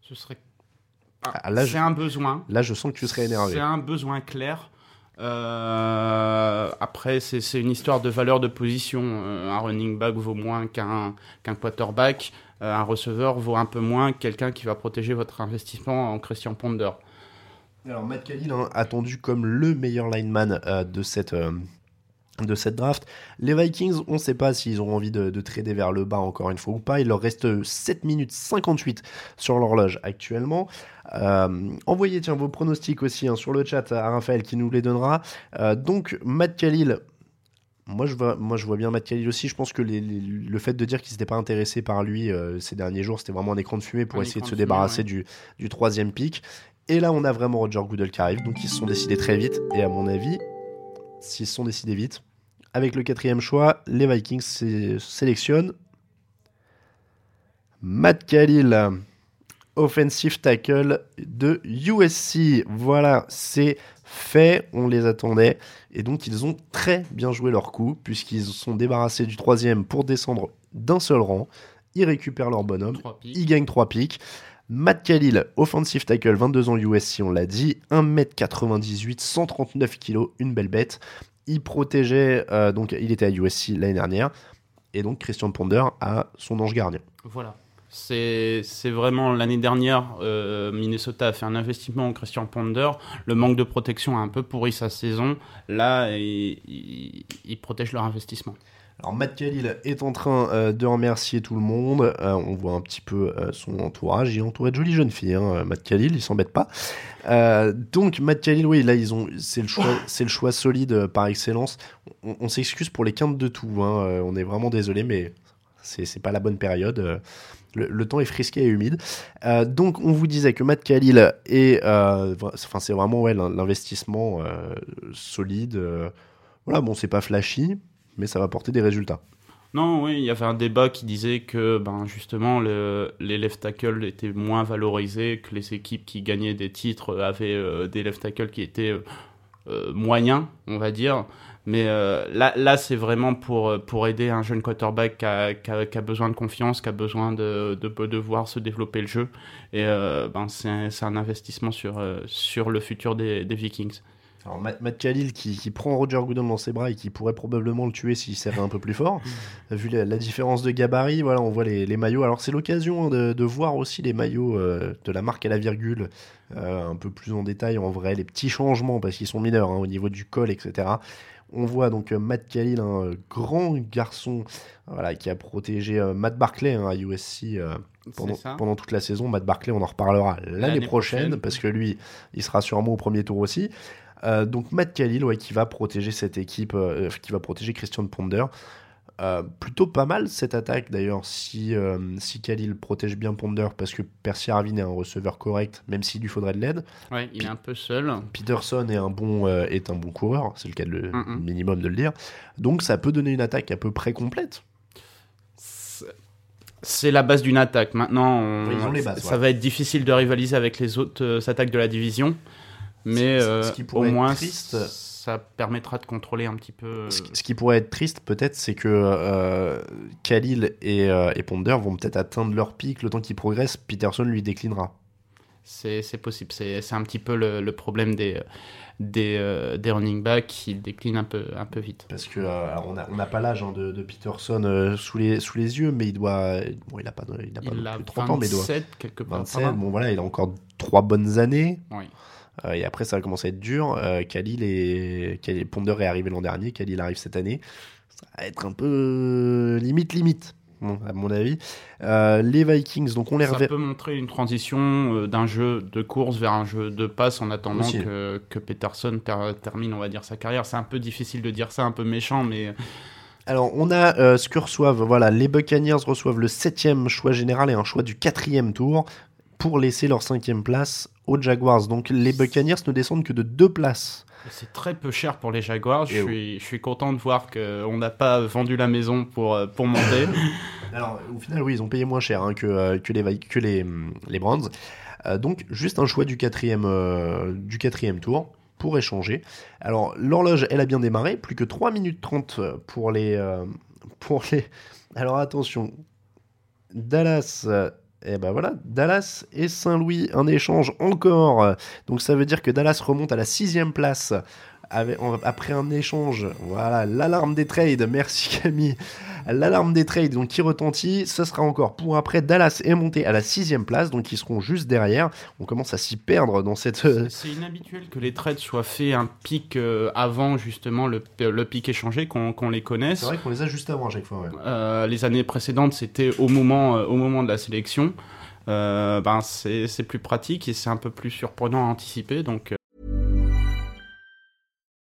Ce serait Ah, là, c'est je- un besoin. Là, je sens que tu serais énervé. C'est un besoin clair. Euh, après, c'est c'est une histoire de valeur de position. Euh, un running back vaut moins qu'un qu'un quarterback. Euh, un receveur vaut un peu moins que quelqu'un qui va protéger votre investissement en Christian Ponder. Alors Matt Khalil, hein, attendu comme le meilleur lineman de, cette, de cette draft. Les Vikings, on ne sait pas s'ils ont envie de, de trader vers le bas encore une fois ou pas. Il leur reste 7 minutes 58 sur l'horloge actuellement. Euh, envoyez tiens, vos pronostics aussi hein, sur le chat à Raphaël qui nous les donnera. Euh, donc Matt Khalil, moi je, vois, moi je vois bien Matt Khalil aussi. Je pense que les- les- le fait de dire qu'ils n'étaient pas intéressés par lui euh, ces derniers jours, c'était vraiment un écran de fumée pour Un essayer de se débarrasser ouais. du, du troisième pic. Et là, on a vraiment Roger Goodell qui arrive, donc ils se sont décidés très vite. Et à mon avis, s'ils se sont décidés vite, avec le quatrième choix, les Vikings sé- sélectionnent Matt Khalil, offensive tackle de USC. Voilà, c'est fait, on les attendait. Et donc, ils ont très bien joué leur coup, puisqu'ils se sont débarrassés du troisième pour descendre d'un seul rang. Ils récupèrent leur bonhomme. Trois pics. Il gagne 3 pics. Matt Khalil, offensive tackle, 22 ans USC, on l'a dit, 1m98, 139 kg, une belle bête. Il protégeait, euh, donc il était à USC l'année dernière, et donc Christian Ponder a son ange gardien. Voilà. C'est vraiment l'année dernière, euh, Minnesota a fait un investissement en Christian Ponder. Le manque de protection a un peu pourri sa saison. Là, ils, ils protègent leur investissement. Alors Matt Khalil est en train euh, de remercier tout le monde. Euh, on voit un petit peu euh, son entourage. Il est entouré de jolies jeunes filles. hein, Matt Khalil, il s'embête pas. Donc Matt Khalil, oui, là ils ont, c'est le choix, c'est le choix solide par excellence. On, on s'excuse pour les quintes de tout. hein, on est vraiment désolé, mais c'est, pas la bonne période. le, le temps est frisqué et humide. Euh, donc on vous disait que Matt Khalil est, euh, enfin c'est vraiment ouais l'in- l'investissement euh, solide. voilà, bon c'est pas flashy, mais ça va porter des résultats. Non, oui, il y avait un débat qui disait que ben, justement le- les left tackles étaient moins valorisés, que les équipes qui gagnaient des titres avaient euh, des left tackles qui étaient euh, euh, moyens, on va dire. Mais là, là c'est vraiment pour, pour aider un jeune quarterback qui a, qui a- besoin de confiance, qui a besoin de, de, voir se développer le jeu. Et ben, c'est un, investissement sur, sur le futur des, des Vikings. Alors Matt, Matt Khalil qui, qui prend Roger Goodell dans ses bras et qui pourrait probablement le tuer s'il serrait un peu plus fort. Vu la, la différence de gabarit, voilà, on voit les, les maillots. Alors c'est l'occasion hein, de, de voir aussi les maillots euh, de la marque à la virgule euh, un peu plus en détail en vrai, les petits changements parce qu'ils sont mineurs hein, au niveau du col, etc. On voit donc euh, Matt Khalil, un grand garçon voilà, qui a protégé Matt Barclay hein, à USC. euh, pendant, toute la saison. Matt Barclay, on en reparlera l'année L'année prochaine, prochaine. parce que lui, il sera sûrement au premier tour aussi. Euh, donc Matt Khalil, ouais, qui va protéger cette équipe, euh, qui va protéger Christian Ponder. Euh, plutôt pas mal cette attaque d'ailleurs si, euh, si Khalil protège bien Ponder parce que Percy Harvin est un receveur correct même s'il lui faudrait de l'aide Ouais, il est un peu seul. Peterson est un bon, euh, est un bon coureur c'est le cas de le minimum de le dire donc ça peut donner une attaque à peu près complète C'est- la base d'une attaque. Maintenant, on- Oui, ils ont les bases, ça ouais. va être difficile de rivaliser avec les autres euh, attaques de la division. Mais Ce- ce euh, qui au être moins, triste- ça permettra de contrôler un petit peu. euh, Ce, qui- ce qui pourrait être triste peut-être, c'est que euh, Khalil et, euh, et Ponder vont peut-être atteindre leur pic le temps qu'ils progressent. Peterson lui déclinera. C'est possible. C'est un petit peu le, le problème des, des, euh, des running backs. Ils déclinent un peu, un peu vite. Parce que euh, on n'a on pas l'âge hein, de, de Peterson euh, sous, les, sous les yeux, mais il doit. Bon, il n'a pas, il a pas Il non a plus 30 ans, mais il doit. 27, quelque part. 27, par là. bon voilà, il a encore trois bonnes années. Oui. Euh, et après, ça va commencer à être dur. Euh, Khalil et Khalil- Ponder est arrivé l'an dernier. Khalil arrive cette année. Ça va être un peu euh, limite, limite, bon, à mon avis. Euh, les Vikings, donc on les Ça reverra. peut montrer une transition d'un jeu de course vers un jeu de passe en attendant que, que Peterson ter- termine, on va dire, sa carrière. C'est un peu difficile de dire ça, un peu méchant, mais Alors, on a euh, ce que reçoivent, voilà, les Buccaneers reçoivent le septième choix général et un choix du quatrième tour pour laisser leur cinquième place aux Jaguars. Donc, les Buccaneers ne descendent que de deux places. c'est très peu cher pour les Jaguars. Je suis, je suis content de voir qu'on n'a pas vendu la maison pour, euh, pour monter. Alors, au final, oui, ils ont payé moins cher hein, que, euh, que les, que les, hum, les Browns. Euh, donc, juste un choix du quatrième, euh, du quatrième tour pour échanger. Alors, l'horloge, elle a bien démarré. Plus que 3 minutes 30 pour les... euh, pour les... Alors, attention. Dallas... et ben voilà, Dallas et Saint-Louis, un échange encore. Donc ça veut dire que Dallas remonte à la sixième place avec- après un échange. Voilà, l'alarme des trades. Merci Camille. L'alarme des trades donc qui retentit, ce sera encore pour après. Dallas est monté à la sixième place, donc ils seront juste derrière. On commence à s'y perdre dans cette. C'est inhabituel que les trades soient faits un pic euh, avant justement le, le pic échangé, qu'on qu'on les connaisse. C'est vrai qu'on les a juste avant à chaque fois. ouais. Euh, les années précédentes, c'était au moment, euh, au moment de la sélection. Euh, ben c'est c'est plus pratique et c'est un peu plus surprenant à anticiper. Donc,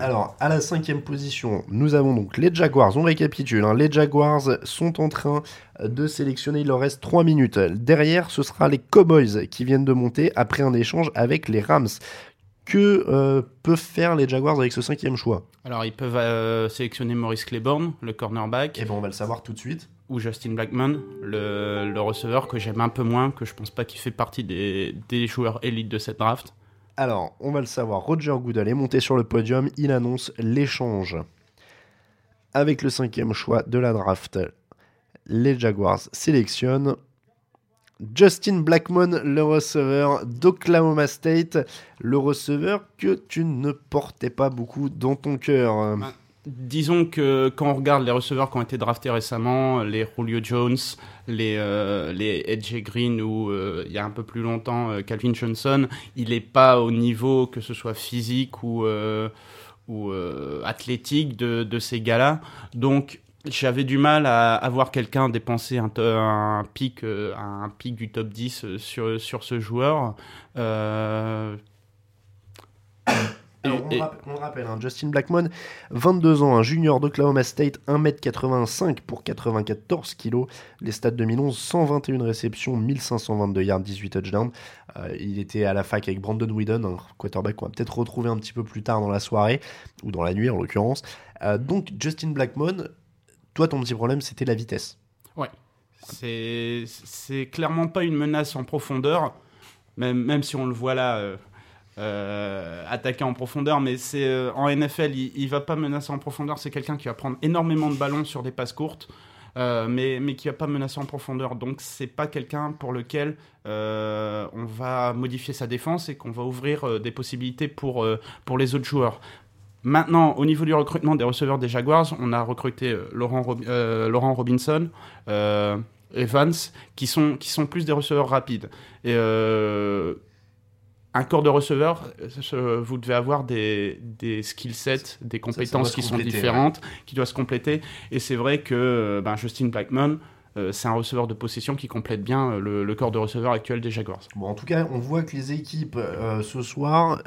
Alors, à la cinquième position, nous avons donc les Jaguars. On récapitule. hein. Les Jaguars sont en train de sélectionner. Il leur reste 3 minutes. Derrière, ce sera les Cowboys qui viennent de monter après un échange avec les Rams. Que euh, peuvent faire les Jaguars avec ce cinquième choix? Alors ils peuvent euh, sélectionner Maurice Claiborne, le cornerback, Eh ben, on va le savoir tout de suite. ou Justin Blackman, le, le receveur que j'aime un peu moins, que je pense pas qu'il fait partie des, des joueurs élites de cette draft. Alors, on va le savoir. Roger Goodell est monté sur le podium. Il annonce l'échange. Avec le cinquième choix de la draft, les Jaguars sélectionnent Justin Blackmon, le receveur d'Oklahoma State. Le receveur que tu ne portais pas beaucoup dans ton cœur. Disons que quand on regarde les receveurs qui ont été draftés récemment, les Julio Jones, les, euh, les AJ Green ou euh, il y a un peu plus longtemps euh, Calvin Johnson, il n'est pas au niveau que ce soit physique ou, euh, ou euh, athlétique de, de ces gars-là. Donc j'avais du mal à, à voir quelqu'un dépenser euh, un pic du top 10 sur, sur ce joueur. On, rappelle, on, rappelle, hein, Justin Blackmon, 22 ans, un junior d'Oklahoma State, 1m85 pour 94 kg. Les stats 2011, 121 réceptions, 1522 yards, 18 touchdowns. Euh, il était à la fac avec Brandon Whedon, un quarterback qu'on va peut-être retrouver un petit peu plus tard dans la soirée, ou dans la nuit en l'occurrence. Euh, donc Justin Blackmon, toi ton petit problème c'était la vitesse. Ouais, c'est clairement pas une menace en profondeur, même, même si on le voit là euh, euh, attaquer en profondeur, mais c'est euh, en NFL, il, va pas menacer en profondeur, c'est quelqu'un qui va prendre énormément de ballons sur des passes courtes. mais, mais qui va pas menacer en profondeur. Donc c'est pas quelqu'un pour lequel on va modifier sa défense et qu'on va ouvrir des possibilités pour, pour les autres joueurs. Maintenant, au niveau du recrutement des receveurs des Jaguars, on a recruté Laurent, Laurent Robinson, Evans, qui sont, qui sont plus des receveurs rapides. Et euh, un corps de receveur, vous devez avoir des, des skill sets, des compétences qui sont différentes, qui doivent se compléter. Et c'est vrai que euh, ben, Justin Blackman, euh, c'est un receveur de possession qui complète bien le, corps de receveur actuel des Jaguars. Bon, en tout cas, on voit que les équipes ce soir,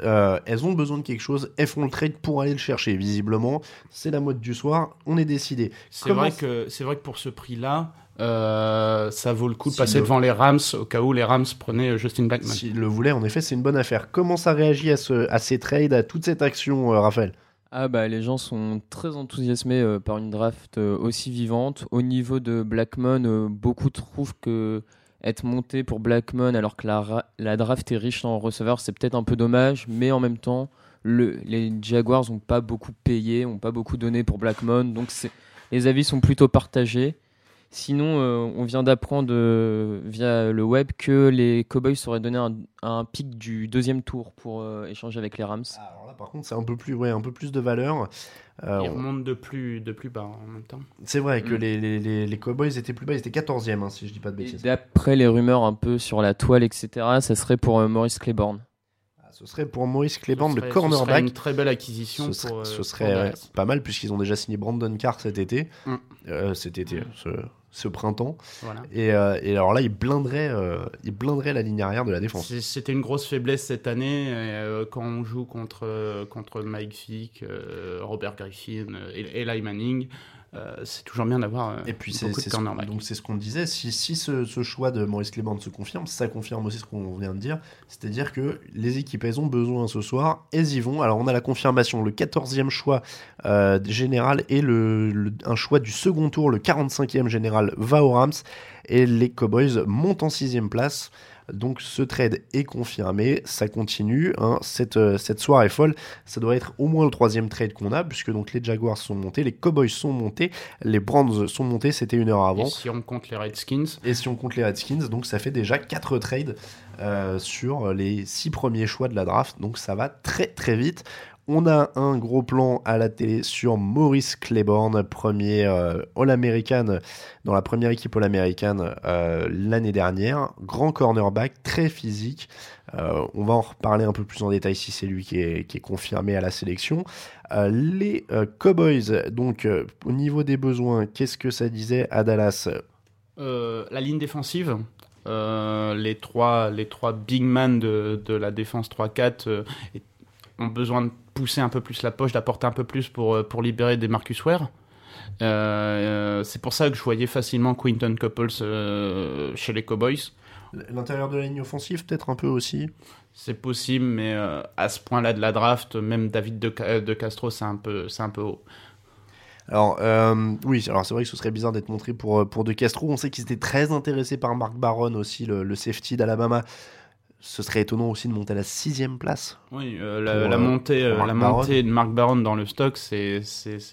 elles ont besoin de quelque chose, elles font le trade pour aller le chercher. Visiblement, c'est la mode du soir, on est décidé. C'est vrai que c'est vrai que pour ce prix-là, euh, ça vaut le coup de passer devant les Rams au cas où les Rams prenaient euh, Justin Blackman. S'ils le voulaient, en effet, c'est une bonne affaire. Comment ça réagit à, ce, à ces trades, à toute cette action, euh, Raphaël? Ah bah les gens sont très enthousiasmés par une draft aussi vivante. Au niveau de Blackman, beaucoup trouvent que être monté pour Blackman alors que la, la draft est riche en receveurs, c'est peut-être un peu dommage, mais en même temps, le, les Jaguars n'ont pas beaucoup payé, n'ont pas beaucoup donné pour Blackman, donc les avis sont plutôt partagés. Sinon, euh, on vient d'apprendre euh, via le web que les Cowboys auraient donné un, pic du deuxième tour pour euh, échanger avec les Rams. Ah, alors là, par contre, c'est un peu plus, ouais, un peu plus de valeur. ils remontent de plus, de plus bas en même temps. C'est vrai que mm. les, les, les, Cowboys étaient plus bas, ils étaient 14e, hein, si je dis pas de bêtises. D'après les rumeurs un peu sur la toile, etc., ça serait pour Maurice Claiborne. Ce serait pour Maurice Claiborne, le cornerback. Ce serait une très belle acquisition. Ce serait, ce serait pas mal, puisqu'ils ont déjà signé Brandon Carr cet été. Mm. cet été, ce, ce printemps. Et, euh, et, alors là, il blinderait, euh, il blinderait la ligne arrière de la défense. C'était une grosse faiblesse cette année euh, quand on joue contre, contre Mike Fick, Robert Griffin et Eli Manning. Euh, c'est toujours bien d'avoir euh, et puis c'est ce, donc c'est ce qu'on disait si, si ce, choix de Maurice Clément se confirme ça confirme aussi ce qu'on vient de dire c'est-à-dire que les équipes elles ont besoin ce soir elles y vont. Alors on a la confirmation le 14e choix euh, général et le, un choix du second tour le 45e général va aux Rams et les Cowboys montent en sixième place donc ce trade est confirmé, ça continue. Hein. Cette, euh, cette soirée folle, ça doit être au moins le troisième trade qu'on a, puisque donc les Jaguars sont montés, les Cowboys sont montés, les Brands sont montés, c'était une heure avant. Et si on compte les Redskins Et si on compte les Redskins, donc ça fait déjà quatre trades euh, sur les six premiers choix de la draft, donc ça va très très vite. On a un gros plan à la télé sur Maurice Claiborne, premier euh, All-American dans la première équipe All-American euh, l'année dernière. Grand cornerback, très physique. Euh, on va en reparler un peu plus en détail si c'est lui qui est, confirmé à la sélection. les Cowboys, donc au niveau des besoins, qu'est-ce que ça disait à Dallas? La ligne défensive. les, trois, les trois big men de, de la défense 3-4 ont besoin de pousser un peu plus la poche, d'apporter un peu plus pour, euh, pour libérer des Marcus Ware. Euh, euh, c'est pour ça que je voyais facilement Quinton Couples chez les Cowboys. L'intérieur de la ligne offensive, peut-être un peu aussi C'est possible, mais à ce point-là de la draft, même David de, de Castro, c'est un, peu, un peu haut. Alors, oui, alors c'est vrai que ce serait bizarre d'être montré pour, pour De Castro. On sait qu'ils étaient très intéressés par Mark Barron aussi, le, le safety d'Alabama ce serait étonnant aussi de monter à la sixième place. Oui, euh, la, euh, montée, euh, la montée de Mark Baron dans le stock, c'est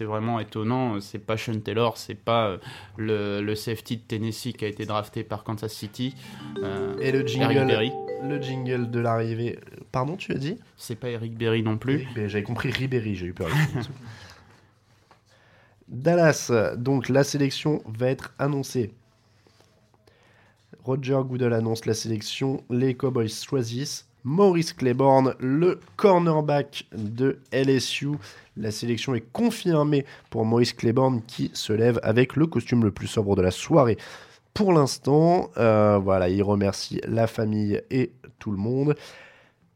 vraiment étonnant. C'est pas Sean Taylor, c'est pas le, le, safety de Tennessee qui a été drafté par Kansas City. Et le jingle, le jingle de l'arrivée. Pardon, tu as dit? C'est pas Eric Berry non plus. J'avais compris Ribéry, j'ai eu peur. Dallas, donc la sélection va être annoncée Roger Goodell annonce la sélection. Les Cowboys choisissent Maurice Claiborne, le cornerback de LSU. La sélection est confirmée pour Maurice Claiborne qui se lève avec le costume le plus sobre de la soirée. Pour l'instant, euh, voilà, il remercie la famille et tout le monde.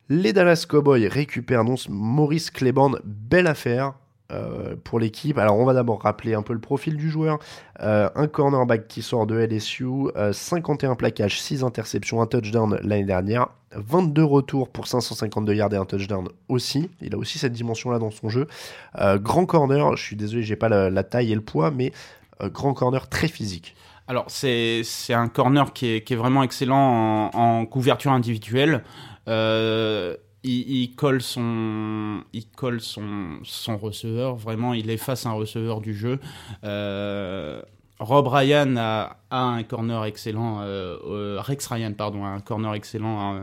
Les Dallas Cowboys récupèrent donc Maurice Claiborne, belle affaire. Euh, pour l'équipe. Alors on va d'abord rappeler un peu le profil du joueur. Euh, un cornerback qui sort de LSU, 51 plaquages, 6 interceptions, un touchdown l'année dernière, 22 retours pour 552 yards et un touchdown aussi. Il a aussi cette dimension-là dans son jeu. Euh, grand corner, je suis désolé, j'ai pas la, taille et le poids, mais grand corner très physique. Alors c'est un corner qui est, vraiment excellent en, couverture individuelle. Euh, il, colle son, il colle son, son receveur. Vraiment, il est face à un receveur du jeu. Euh, Rob Ryan a, un corner excellent, euh, euh, Rex Ryan, pardon, a un corner excellent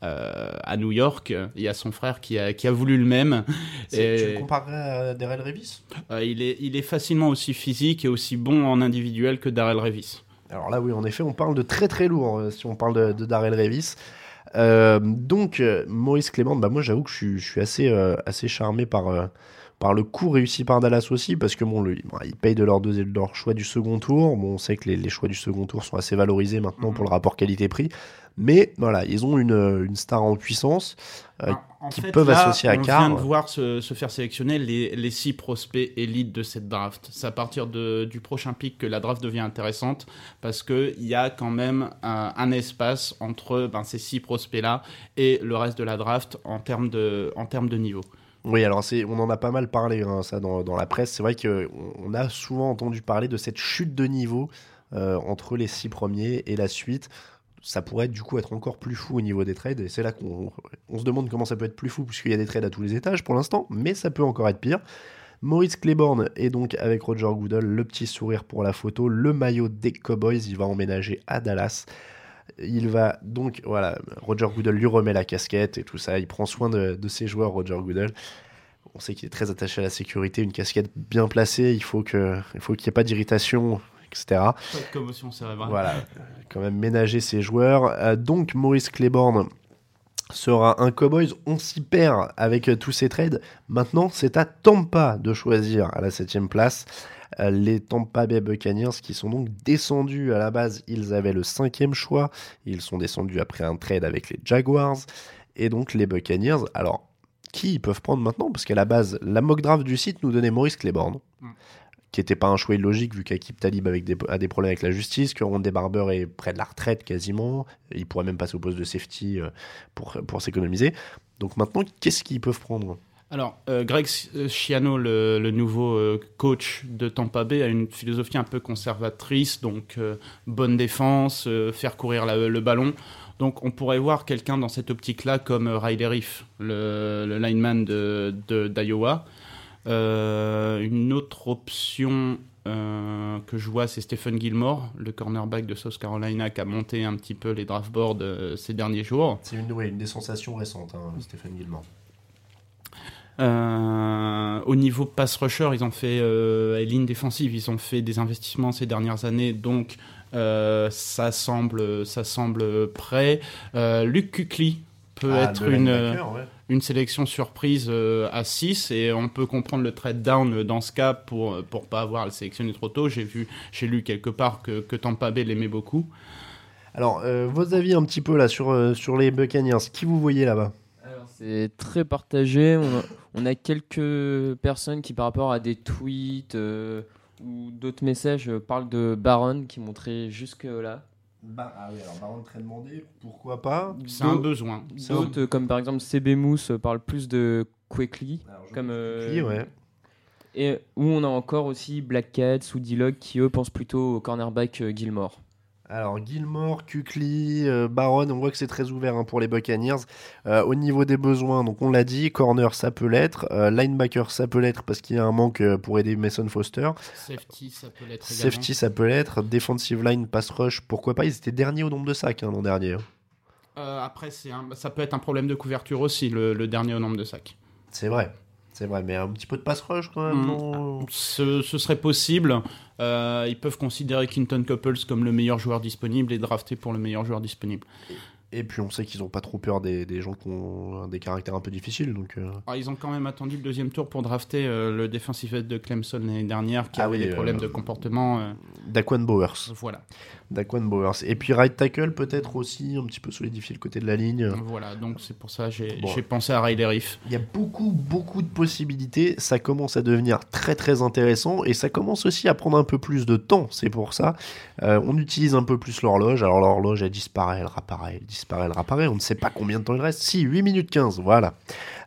à New York. Il y a son frère qui a, qui a voulu le même. Et, tu le comparerais à Darrell Revis? Il, est, il est facilement aussi physique et aussi bon en individuel que Darrell Revis. Alors là, oui, en effet, on parle de très très lourd si on parle de, de Darrell Revis. Euh, donc, euh, Maurice Clément, bah moi j'avoue que je suis, assez, euh, assez charmé par, par le coup réussi par Dallas aussi, parce que bon, le, ils payent de leur, de leur choix du second tour. Bon, on sait que les, les, choix du second tour sont assez valorisés maintenant pour le rapport qualité-prix. Mais voilà, ils ont une, une star en puissance euh, qui peuvent associer à Carr. On vient de voir se, se faire sélectionner les, les, six prospects élites de cette draft. C'est à partir de, du prochain pic que la draft devient intéressante parce qu'il y a quand même un, un espace entre ben, ces six prospects-là et le reste de la draft en termes de, en termes de niveau. Oui, alors on en a pas mal parlé, hein, ça, dans, la presse. C'est vrai qu'on on a souvent entendu parler de cette chute de niveau euh, entre les six premiers et la suite ça pourrait du coup être encore plus fou au niveau des trades. Et c'est là qu'on se demande comment ça peut être plus fou, puisqu'il y a des trades à tous les étages pour l'instant, mais ça peut encore être pire. Maurice Claiborne est donc avec Roger Goodell, le petit sourire pour la photo, le maillot des Cowboys, il va emménager à Dallas. Il va donc, voilà, Roger Goodell lui remet la casquette et tout ça, il prend soin de, ses joueurs, Roger Goodell. On sait qu'il est très attaché à la sécurité, une casquette bien placée, il faut qu'il n'y ait pas d'irritation etc. Pas de commotion cérébrale. Voilà, quand même ménager ses joueurs. Euh, donc Maurice Claiborne sera un Cowboys. On s'y perd avec tous ces trades. Maintenant, c'est à Tampa de choisir à la septième place. Euh, les Tampa Bay Buccaneers qui sont donc descendus à la base, ils avaient le cinquième choix. Ils sont descendus après un trade avec les Jaguars. Et donc les Buccaneers, alors qui ils peuvent prendre maintenant? Parce qu'à la base, la mock draft du site nous donnait Maurice Claiborne. Mm qui n'était pas un choix illogique vu qu'Akip Talib avec des, a des problèmes avec la justice, que Ron Barber est près de la retraite quasiment, il pourrait même passer au poste de safety euh, pour, pour s'économiser. Donc maintenant, qu'est-ce qu'ils peuvent prendre? Alors, euh, Greg euh, Schiano, le, nouveau coach de Tampa Bay, a une philosophie un peu conservatrice, donc bonne défense, faire courir le ballon. Donc, on pourrait voir quelqu'un dans cette optique-là comme Riley Reef, le, lineman d'Iowa. De, euh, une autre option euh, que je vois, c'est Stephen Gilmore, le cornerback de South Carolina, qui a monté un petit peu les draft boards euh, ces derniers jours. C'est une, une des sensations récentes, hein, Stephen Gilmore. Au niveau pass rusher, ils ont fait euh, ligne défensive, ils ont fait des investissements ces dernières années, donc ça semble ça semble prêt. Luke Kuechly peut ah, être une une sélection surprise euh, à 6 et on peut comprendre le trade down dans ce cas pour pour pas avoir à le sélectionner trop tôt. J'ai vu, j'ai lu quelque part que, que Tampa Bay l'aimait beaucoup. Alors, euh, vos avis un petit peu là sur, euh, sur les Buccaneers, qui vous voyez là-bas? C'est très partagé. On a, quelques personnes qui, par rapport à des tweets ou d'autres messages, parlent de Baron qui montrait jusque-là. Bah, ah oui, alors Baron très demandé, pourquoi pas C'est un besoin. D'autres, comme par exemple CB Mousse, parlent plus de Quickly. Comme, euh, ouais. Et où on a encore aussi Black Cats ou D-Log qui eux pensent plutôt au cornerback euh, Gilmore. Alors Gilmore, Kukli, euh, Baron, on voit que c'est très ouvert hein, pour les Buccaneers. Euh, au niveau des besoins, donc on l'a dit, corner ça peut l'être, euh, linebacker ça peut l'être parce qu'il y a un manque pour aider Mason Foster. Safety ça peut l'être. Safety ça peut l'être, defensive line, pass rush, pourquoi pas Ils étaient derniers au nombre de sacs hein, l'an dernier. Après ça peut être un problème de couverture aussi, le dernier au nombre de sacs. C'est vrai. C'est vrai, mais un petit peu de pass rush quand même. Mm. ce, serait possible. Euh, ils peuvent considérer Quinton Couples comme le meilleur joueur disponible et drafter pour le meilleur joueur disponible. Et puis on sait qu'ils n'ont pas trop peur des, des, gens qui ont des caractères un peu difficiles. Donc, euh. ah, ils ont quand même attendu le deuxième tour pour drafter euh, le défensif de Clemson l'année dernière qui ah avait des problèmes de comportement. Daquan Bowers. Voilà. Daquan Bowers. Et puis right tackle peut-être aussi un petit peu solidifié le côté de la ligne. Voilà, donc c'est pour ça j'ai pensé à Riley Riff. Il y a beaucoup, beaucoup de possibilités. Ça commence à devenir très, très intéressant et ça commence aussi à prendre un peu plus de temps. C'est pour ça. on utilise un peu plus l'horloge. Alors l'horloge, elle disparaît, elle réapparaît, elle disparaît, elle réapparaît. On ne sait pas combien de temps il reste. Si, 8 minutes 15, voilà.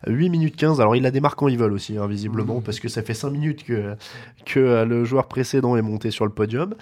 8 minutes 15. Alors il a des marques quand il vole aussi, hein, visiblement, mmh. parce que ça fait 5 minutes que, que le joueur précédent est monté sur le podium.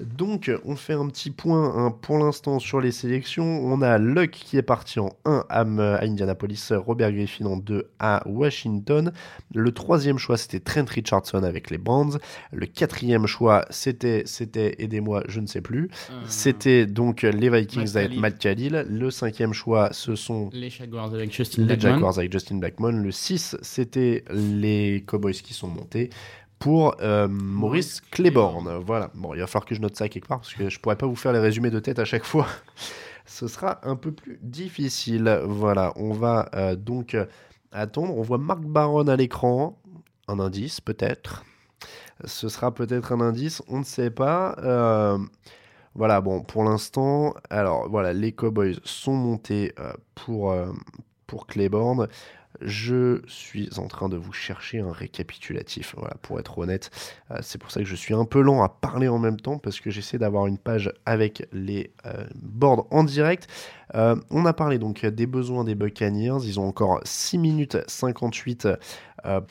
Donc, on fait un petit point hein, pour l'instant sur les sélections. On a Luck qui est parti en 1 à, Indianapolis, Robert Griffin en 2 à Washington. Le troisième choix, c'était Trent Richardson avec les Brands. Le quatrième choix, c'était, c'était aidez-moi, je ne sais plus. Euh, c'était donc les Vikings avec Matt Khalil. Le cinquième choix, ce sont les Jaguars avec Justin Jaguars avec Justin Blackmon. Le 6, c'était les Cowboys qui sont montés pour euh, Maurice Claiborne. Voilà. Bon, il va falloir que je note ça quelque part parce que je pourrais pas vous faire les résumés de tête à chaque fois. Ce sera un peu plus difficile. Voilà, on va euh, donc attendre. On voit Marc Baron à l'écran. Un indice, peut-être. Ce sera peut-être un indice, on ne sait pas. Euh, voilà, bon, pour l'instant, alors voilà, les Cowboys sont montés pour, pour Claiborne je suis en train de vous chercher un récapitulatif. Voilà, pour être honnête, euh, c'est pour ça que je suis un peu lent à parler en même temps parce que j'essaie d'avoir une page avec les euh, boards en direct. Euh, on a parlé donc des besoins des Buccaneers. Ils ont encore 6 minutes 58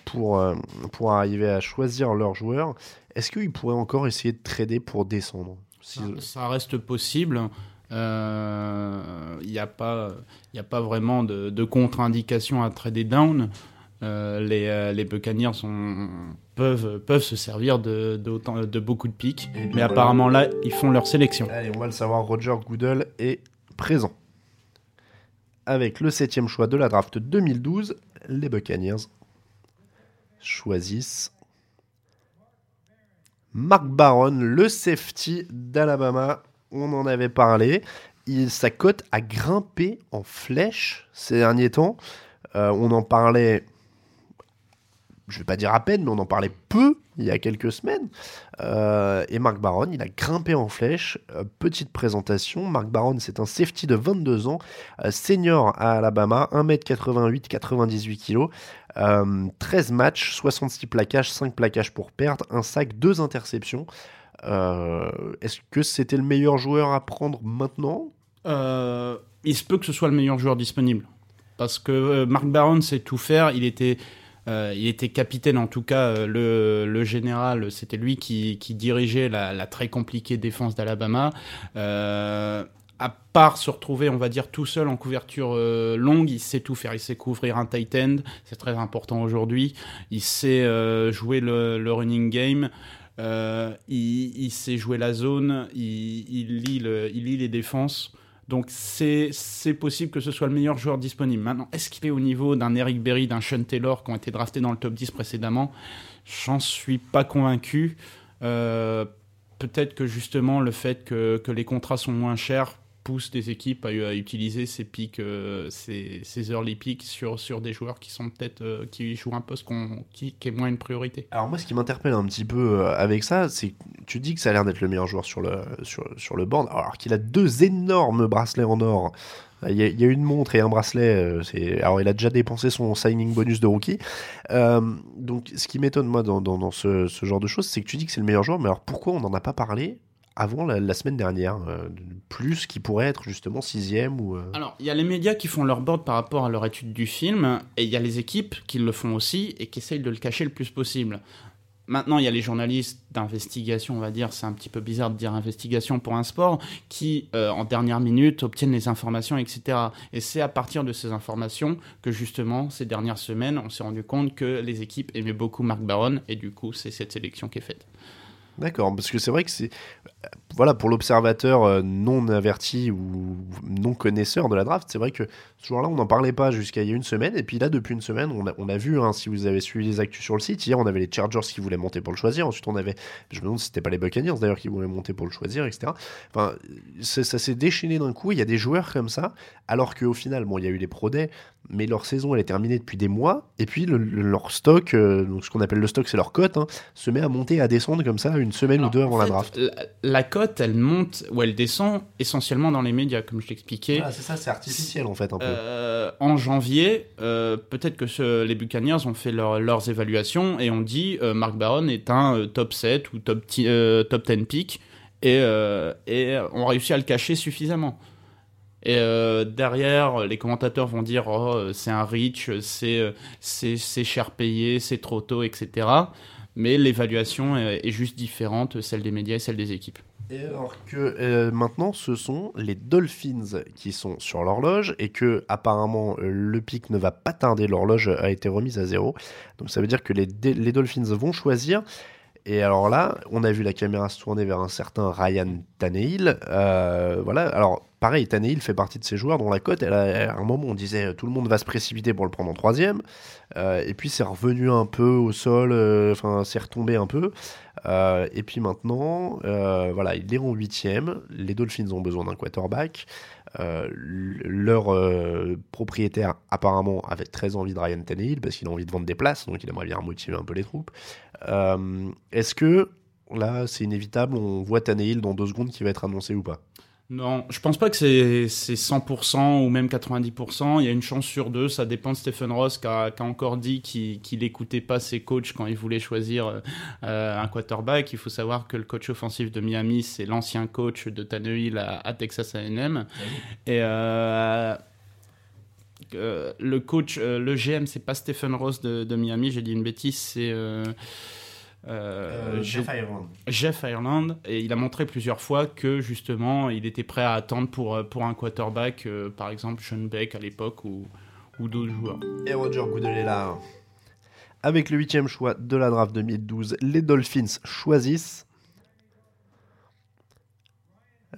pour, pour arriver à choisir leurs joueurs. Est-ce qu'ils pourraient encore essayer de trader pour descendre? Ça reste possible. Euh, n'y a, pas, a pas vraiment de, contre-indication à trader down. Euh, les, euh, les Buccaneers sont, peuvent, peuvent se servir de, de, de beaucoup de pics. Mais apparemment là, ils font leur sélection. Allez, on va le savoir, Roger Goodell est présent. Avec le septième choix de la draft 2012, les Buccaneers choisissent Mark Barron, le safety d'Alabama on en avait parlé. Il, sa cote a grimpé en flèche ces derniers temps. Euh, on en parlait, je vais pas dire à peine, mais on en parlait peu il y a quelques semaines. Euh, et Marc Baron, il a grimpé en flèche. Euh, petite présentation. Marc Baron, c'est un safety de 22 ans, senior à Alabama, 1m88, 98 kg. 13 matchs, 66 plaquages, 5 plaquages pour perdre, un sac, 2 interceptions. Euh, est-ce que c'était le meilleur joueur à prendre maintenant? Euh, Il se peut que ce soit le meilleur joueur disponible. Parce que euh, Mark Barron sait tout faire. Il était, il était capitaine, en tout cas, le, général, c'était lui qui, dirigeait la, très compliquée défense d'Alabama à part se retrouver, on va dire, tout seul en couverture longue, il sait tout faire. Il sait couvrir un tight end, c'est très important aujourd'hui. Il sait jouer le, running game. Euh, il, sait jouer la zone, il, lit, les défenses. Donc c'est possible que ce soit le meilleur joueur disponible. Maintenant, est-ce qu'il est au niveau d'un Eric Berry, d'un Sean Taylor qui ont été draftés dans le top 10 précédemment? J'en suis pas convaincu. Euh, peut-être que justement le fait que, les contrats sont moins chers pousse des équipes à, utiliser ces pics, euh, ces, ces, early picks sur, sur des joueurs qui sont peut-être euh, qui jouent un poste qui, est moins une priorité. Alors moi, ce qui m'interpelle un petit peu euh, avec ça, c'est que tu dis que ça a l'air d'être le meilleur joueur sur le sur, sur le board, alors qu'il a deux énormes bracelets en or. Il y, a, une montre et un bracelet. alors, il a déjà dépensé son signing bonus de rookie. donc, ce qui m'étonne, moi, dans ce, ce, genre de choses, c'est que tu dis que c'est le meilleur joueur, mais alors pourquoi on n'en a pas parlé avant la, semaine dernière, euh, plus qui pourrait être justement sixième ou. Euh, Alors, il y a les médias qui font leur board par rapport à leur étude du film, et il y a les équipes qui le font aussi et qui essayent de le cacher le plus possible. Maintenant, il y a les journalistes d'investigation, on va dire, c'est un petit peu bizarre de dire investigation pour un sport, qui, euh, en dernière minute, obtiennent les informations, etc. Et c'est à partir de ces informations que, justement, ces dernières semaines, on s'est rendu compte que les équipes aimaient beaucoup Marc Baron, et du coup, c'est cette sélection qui est faite. D'accord, parce que c'est vrai que c'est voilà pour l'observateur euh, non averti ou non connaisseur de la draft, c'est vrai que ce jour-là on n'en parlait pas jusqu'à il y a une semaine et puis là depuis une semaine on a, on a vu hein, si vous avez suivi les actus sur le site hier on avait les Chargers qui voulaient monter pour le choisir, ensuite on avait je me demande si c'était pas les Buccaneers d'ailleurs qui voulaient monter pour le choisir etc. Enfin ça, s'est déchaîné d'un coup, il y a des joueurs comme ça alors qu'au final bon il y a eu les Pro Day mais leur saison elle est terminée depuis des mois et puis le, le- leur stock euh, donc ce qu'on appelle le stock c'est leur cote hein, se met à monter à descendre comme ça une semaine Alors, ou deux avant la draft. La, la cote, elle monte ou elle descend essentiellement dans les médias, comme je l'expliquais. Voilà, c'est ça, c'est artificiel en fait un peu. Euh, en janvier, euh, peut-être que ce- les Buccaneers ont fait leur- leurs évaluations et ont dit Mark Barron est un top 7 ou top, top 10 pick et, et ont réussi à le cacher suffisamment. Et euh, derrière, les commentateurs vont dire oh, euh, c'est un c'est euh, c'est c'est cher payé, c'est trop tôt, etc. Mais l'évaluation est, juste différente, celle des médias et celle des équipes. Et alors que maintenant, ce sont les Dolphins qui sont sur l'horloge et que apparemment le pic ne va pas tarder. L'horloge a été remise à zéro, donc ça veut dire que les, les Dolphins vont choisir. Et alors là, on a vu la caméra se tourner vers un certain Ryan Tannehill. Euh, voilà. Alors pareil, Tannehill fait partie de ces joueurs dont la cote, à un moment, on disait tout le monde va se précipiter pour le prendre en troisième. Euh, et puis c'est revenu un peu au sol. euh, Enfin, c'est retombé un peu. Et puis maintenant, voilà, il est en huitième. Les Dolphins ont besoin d'un quarterback. Euh, leur euh, propriétaire apparemment avait très envie de Ryan Tannehill parce qu'il a envie de vendre des places, donc il aimerait bien motiver un peu les troupes. Euh, Est-ce que là, c'est inévitable, on voit Tannehill dans deux secondes qui va être annoncé ou pas? Non, je pense pas que c'est c'est 100% ou même 90%. Il y a une chance sur deux. Ça dépend de Stephen Ross qui a, qui a encore dit qu'il n'écoutait pas ses coachs quand il voulait choisir euh, un quarterback. Il faut savoir que le coach offensif de Miami, c'est l'ancien coach de Tannehill à, à Texas A&M. Et euh, euh, le coach, euh, le GM, c'est pas Stephen Ross de, de Miami. J'ai dit une bêtise. C'est euh, euh, j'ai- Ireland. Jeff Ireland et il a montré plusieurs fois que justement il était prêt à attendre pour, euh, pour un quarterback, euh, par exemple Sean Beck à l'époque ou, ou d'autres joueurs. Et Roger Goodell est là. Avec le huitième choix de la draft 2012, les Dolphins choisissent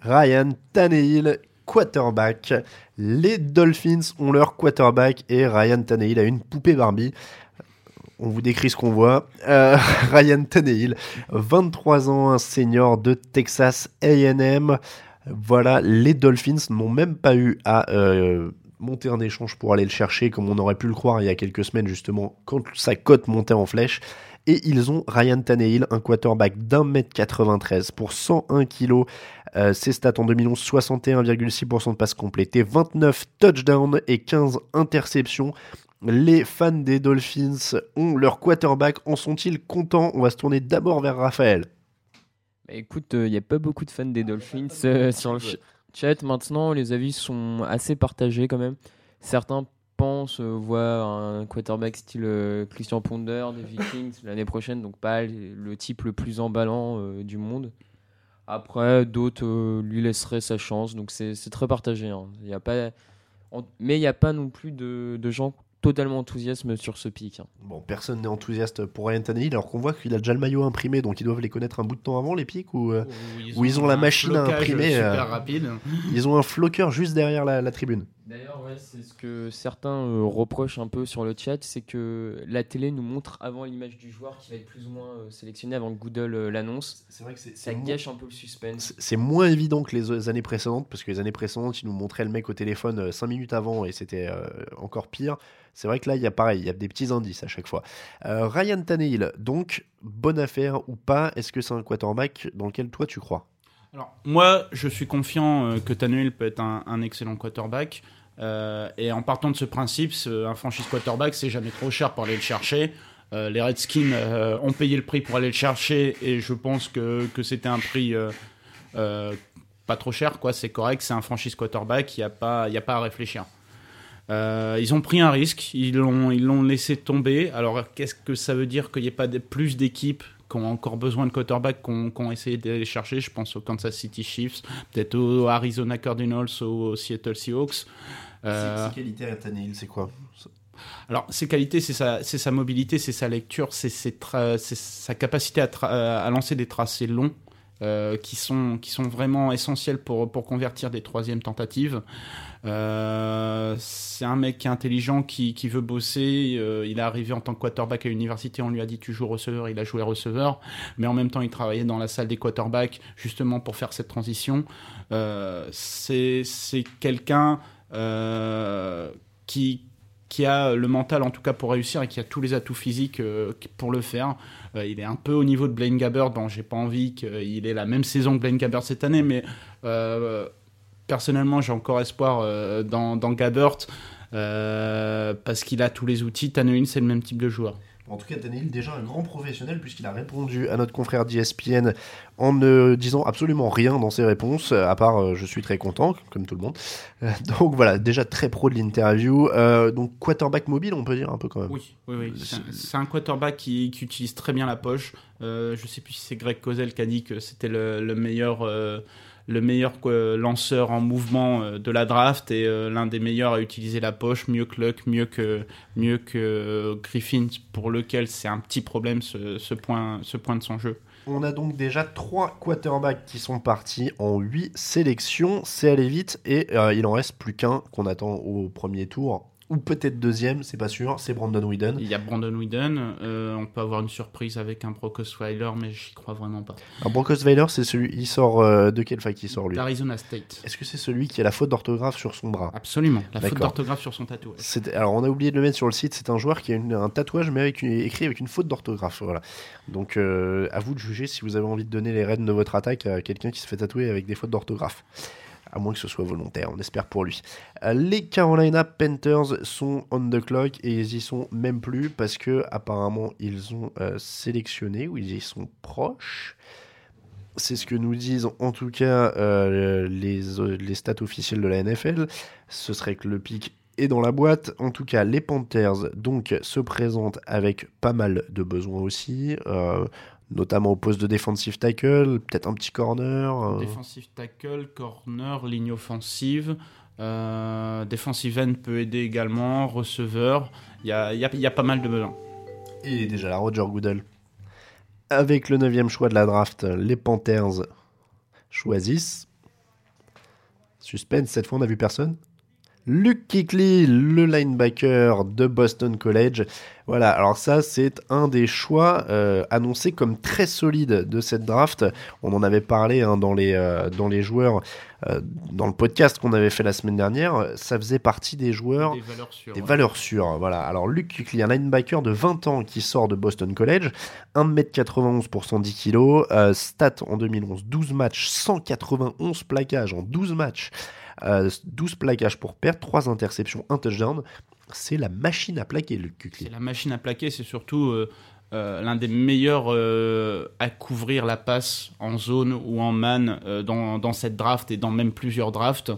Ryan Tannehill, quarterback. Les Dolphins ont leur quarterback et Ryan Tannehill a une poupée Barbie. On vous décrit ce qu'on voit. Euh, Ryan Tannehill, 23 ans, un senior de Texas AM. Voilà, les Dolphins n'ont même pas eu à euh, monter un échange pour aller le chercher, comme on aurait pu le croire il y a quelques semaines, justement, quand sa cote montait en flèche. Et ils ont Ryan Tannehill, un quarterback d'un mètre 93 pour 101 kilos. Euh, ses stats en 2011, 61,6% de passes complétées, 29 touchdowns et 15 interceptions. Les fans des Dolphins ont leur quarterback. En sont-ils contents? On va se tourner d'abord vers Raphaël. Bah, écoute, il n'y a pas beaucoup de fans des Dolphins euh, sur le ch- chat. Maintenant, les avis sont assez partagés quand même. Certains pensent euh, voir un quarterback style euh, Christian Ponder des Vikings l'année prochaine, donc pas le type le plus emballant euh, du monde. Après, d'autres euh, lui laisseraient sa chance, donc c'est très partagé. hein. Il y a pas... on- Mais il n'y a pas non plus de, de gens totalement enthousiastes sur ce pic. hein. Bon, personne n'est enthousiaste pour Ryan Tannehill, alors qu'on voit qu'il a déjà le maillot imprimé, donc ils doivent les connaître un bout de temps avant, les pics, ou euh, ils ont la machine à imprimer, super euh, rapide. ils ont un floqueur juste derrière la, la tribune. D'ailleurs, ouais, c'est ce que certains euh, reprochent un peu sur le chat, c'est que la télé nous montre avant l'image du joueur qui va être plus ou moins euh, sélectionné avant que Goodell euh, l'annonce. C'est vrai que Ça gâche un peu le suspense. C'est moins évident que les années précédentes, parce que les années précédentes, ils nous montraient le mec au téléphone 5 minutes avant et c'était encore pire. C'est vrai que là, il y a pareil, il y a des petits indices à chaque fois. Ryan Tannehill, donc, bonne affaire ou pas Est-ce que c'est un quarterback dans lequel toi tu crois? Alors, moi, je suis confiant euh, que Tannehill peut être un, excellent quarterback. Euh, et en partant de ce principe, un franchise quarterback, c'est jamais trop cher pour aller le chercher. Euh, les Redskins ont payé le prix pour aller le chercher et je pense que, que c'était un prix pas trop cher, quoi. C'est correct, c'est un franchise quarterback, il n'y a, pas- a pas à réfléchir. Ils ont pris un risque, ils l'ont ils l'ont laissé tomber. Alors, qu'est-ce que ça veut dire qu'il n'y ait pas plus d'équipes qui ont encore besoin de quarterback qu'on ont essayé d'aller chercher Je pense aux Kansas City Chiefs, peut-être aux Arizona Cardinals, aux Seattle Seahawks. Euh, qualité à Tannehill, c'est quoi? Alors, ses qualités, c'est sa, mobilité, c'est sa lecture, c'est, c'est sa capacité à, à, lancer des tracés longs. Euh, qui, sont, qui sont vraiment essentiels pour, pour convertir des troisièmes tentatives. Euh, c'est un mec intelligent, qui, veut bosser. Euh, il est arrivé en tant que quarterback à l'université, on lui a dit tu joues receveur, il a joué receveur. Mais en même temps, il travaillait dans la salle des quarterbacks justement pour faire cette transition. c'est, c'est quelqu'un qui, a le mental en tout cas pour réussir et qui a tous les atouts physiques euh, pour le faire. Euh, il est un peu au niveau de Blaine Gabbert, dont j'ai pas envie qu'il ait la même saison que Blaine Gabbert cette année, mais euh, personnellement j'ai encore espoir dans, dans Gabbert parce qu'il a tous les outils. Tannehill c'est le même type de joueur. En tout cas, Daniel, déjà un grand professionnel, puisqu'il a répondu à notre confrère d'ESPN en ne disant absolument rien dans ses réponses, à part euh, je suis très content, comme tout le monde. Euh, donc voilà, déjà très pro de l'interview. Euh, donc quarterback mobile, on peut dire un peu quand même. Oui, oui, oui. C'est un, quarterback qui, utilise très bien la poche. je sais plus si c'est Greg Cosell qui a dit que c'était le, le, meilleur le meilleur lanceur en mouvement euh, de la draft et euh, l'un des meilleurs à utiliser la poche, mieux que Luck, mieux que, euh, Griffin, pour lequel c'est un petit problème ce, point, ce point de son jeu. On a donc déjà trois quarterbacks qui sont partis en huit sélections. C'est allé vite et il en reste plus qu'un qu'on attend au premier tour ou peut-être deuxième, c'est pas sûr, c'est Brandon Whedon. Il y a Brandon Whedon, euh, on peut avoir une surprise avec un Brock Osweiler, mais j'y crois vraiment pas. Un Brock Osweiler, c'est celui, il sort euh, de quelle fac il sort lui? D'Arizona State. Est-ce que c'est celui qui a la faute d'orthographe sur son bras? Absolument, la faute d'orthographe sur son tatouage. Alors on a oublié de le mettre sur le site, c'est un joueur qui a un tatouage mais avec écrit avec une faute d'orthographe. Voilà. Donc euh, à vous de juger si vous avez envie de donner les rênes de votre attaque à quelqu'un qui se fait tatouer avec des fautes d'orthographe à moins que ce soit volontaire, on espère pour lui. Euh, les Carolina Panthers sont on the clock et ils y sont même plus parce que apparemment ils ont euh, sélectionné ou ils y sont proches. C'est ce que nous disent en tout cas euh, les, les stats officiels de la NFL. Ce serait que le pic est dans la boîte. En tout cas, les Panthers donc se présentent avec pas mal de besoins aussi notamment au poste de defensive tackle, peut-être un petit corner. Euh. Defensive tackle, corner, ligne offensive. Euh, defensive end peut aider également, receveur. Il y a, y, y a, pas mal de besoins. Et déjà la Roger Goodell. Avec le 9 choix de la draft, les Panthers choisissent. Suspense, cette fois on n'a vu personne. Luke Kickley, le linebacker de Boston College. Voilà, alors ça c'est un des choix euh, annoncés comme très solide de cette draft. On en avait parlé hein, dans, les, euh, dans les joueurs, euh, dans le podcast qu'on avait fait la semaine dernière. Ça faisait partie des joueurs, des valeurs sûres. Des valeurs sûres voilà. Alors Luke Kickley, un linebacker de 20 ans qui sort de Boston College, 1m91 pour 110 kg, stat en 2011, 12 matchs, 191 plaquages en 12 matchs. 12 euh, plaquages pour perdre, 3 interceptions, 1 touchdown. C'est la machine à plaquer, le C'est la machine à plaquer, c'est surtout euh, euh, l'un des meilleurs à couvrir la passe en zone ou en man dans, cette draft et dans même plusieurs drafts.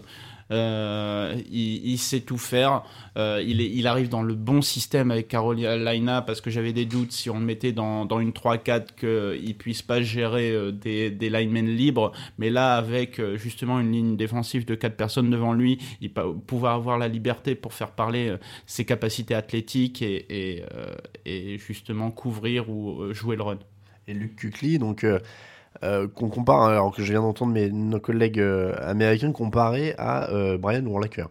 Euh, il, sait tout faire. Euh, il, arrive dans le bon système avec Carolina parce que j'avais des doutes si on le mettait dans, dans une 3-4 qu'il puisse pas gérer euh, des, linemen libres. Mais là, avec justement une ligne défensive de 4 personnes devant lui, il va pouvoir avoir la liberté pour faire parler ses capacités athlétiques et, justement couvrir ou jouer le run. Et Luc Kukli, donc qu'on compare, hein, alors que je viens d'entendre mes, nos collègues euh, américains comparer à euh, Brian Urlacher.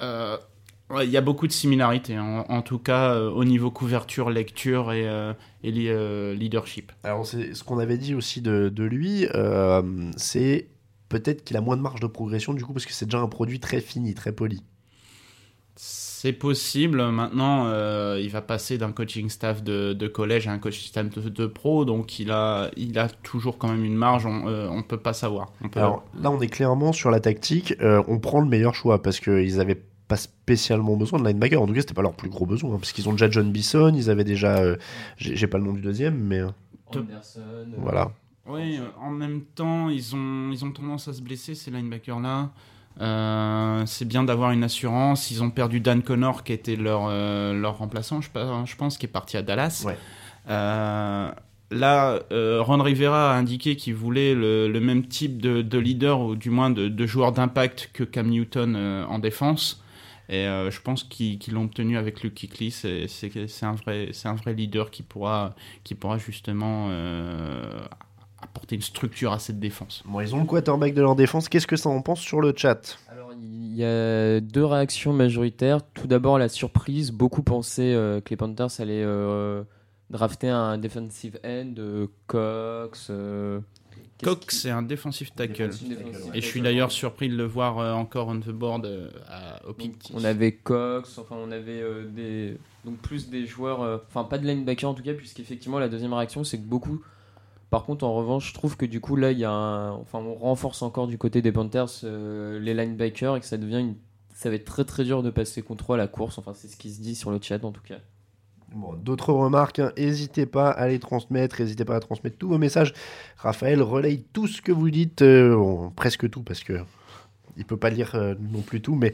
Il y a beaucoup de similarités, hein. en, tout cas au niveau couverture, lecture et, et leadership. Alors c'est ce qu'on avait dit aussi de, de lui, c'est peut-être qu'il a moins de marge de progression du coup parce que c'est déjà un produit très fini, très poli. C'est possible. Maintenant, euh, il va passer d'un coaching staff de, collège à un coaching staff de, pro, donc il a, il a toujours quand même une marge. On euh, ne peut pas savoir. Alors là, on est clairement sur la tactique. Euh, on prend le meilleur choix parce qu'ils avaient pas spécialement besoin de linebacker. En tout cas, c'était pas leur plus gros besoin hein, parce qu'ils ont déjà John Bisson. Ils avaient déjà, j'ai pas le nom du deuxième, mais Anderson. Voilà. Oui, en même temps, ils ont, ils ont tendance à se blesser ces linebackers là. Euh, c'est bien d'avoir une assurance. Ils ont perdu Dan Connor, qui était leur, euh, leur remplaçant, je, je, pense, qui est parti à Dallas. Euh, là, Ron Rivera a indiqué qu'il voulait le, même type de, leader, ou du moins de, de joueur d'impact que Cam Newton en défense. Et je pense qu'ils l'ont obtenu avec Luke Kuechly. C'est un vrai, c'est un vrai leader qui pourra, qui pourra justement apporter une structure à cette défense. Bon, ils ont le quarterback de leur défense. Qu'est-ce que ça en pense sur le chat Alors, il y a deux réactions majoritaires. Tout d'abord, la surprise. Beaucoup pensaient euh, que les Panthers allaient euh, drafter un defensive end, euh, Cox. Cox, c'est un defensive tackle. Et je suis d'ailleurs surpris de le voir encore on the board à, au pick. On avait Cox, enfin on avait des donc plus des joueurs, enfin pas de linebacker en tout cas, puisqu'effectivement la deuxième réaction c'est que beaucoup par contre, en revanche, je trouve que du coup, là, il y a enfin, on renforce encore du côté des Panthers euh, les linebackers et que ça devient une... ça va être très très dur de passer contre à la course. Enfin, c'est ce qui se dit sur le chat en tout cas. Bon, D'autres remarques, hein. n'hésitez pas à les transmettre, n'hésitez pas à transmettre tous vos messages. Raphaël relaye tout ce que vous dites, euh, presque tout parce que il peut pas lire euh, non plus tout, mais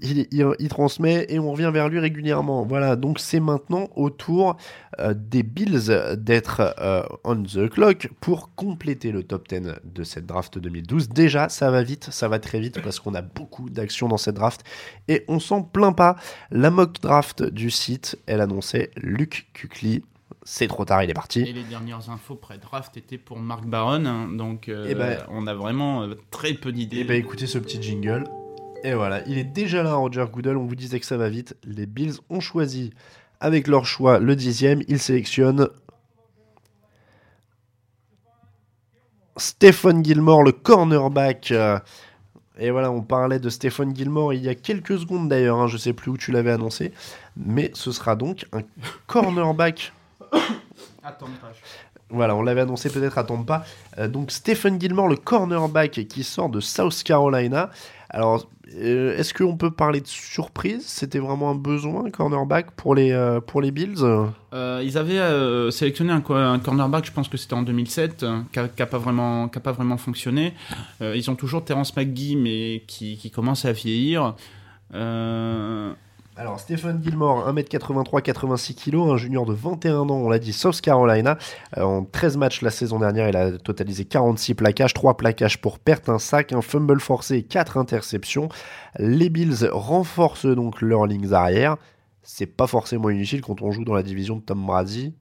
il, transmet et on revient vers lui régulièrement. Voilà, donc c'est maintenant au tour euh, des Bills d'être euh, on the clock pour compléter le top 10 de cette draft 2012. Déjà, ça va vite, ça va très vite parce qu'on a beaucoup d'actions dans cette draft et on s'en plaint pas. La mock draft du site, elle annonçait Luc Kuechly c'est trop tard, il est parti. Et les dernières infos pré-draft étaient pour Mark Baron, hein, donc euh, eh ben, on a vraiment euh, très peu d'idées. Et eh bah ben, écoutez ce petit jingle. Et voilà, il est déjà là, Roger Goodell, on vous disait que ça va vite. Les Bills ont choisi, avec leur choix, le dixième, ils sélectionnent Stephen Gilmore, le cornerback. Et voilà, on parlait de Stephen Gilmore il y a quelques secondes d'ailleurs, hein, je sais plus où tu l'avais annoncé, mais ce sera donc un cornerback voilà, on l'avait annoncé peut-être à pas. Euh, donc Stephen Gilmore, le cornerback qui sort de South Carolina. Alors, euh, est-ce qu'on peut parler de surprise? C'était vraiment un besoin, cornerback, pour les, euh, pour les Bills? Ils avaient sélectionné un, cornerback, je pense que c'était en 2007, qui n'a pas, vraiment, pas vraiment fonctionné. ils ont toujours Terence McGee, mais qui, qui commence à vieillir. Alors, Stephen Gilmore, 1m83, 86 kg, un junior de 21 ans, on l'a dit, South Carolina. Euh, en 13 matchs la saison dernière, il a totalisé 46 plaquages, 3 plaquages pour perte, un sac, un fumble forcé, 4 interceptions. Les Bills renforcent donc leurs lignes arrière. C'est pas forcément inutile quand on joue dans la division de Tom Brady.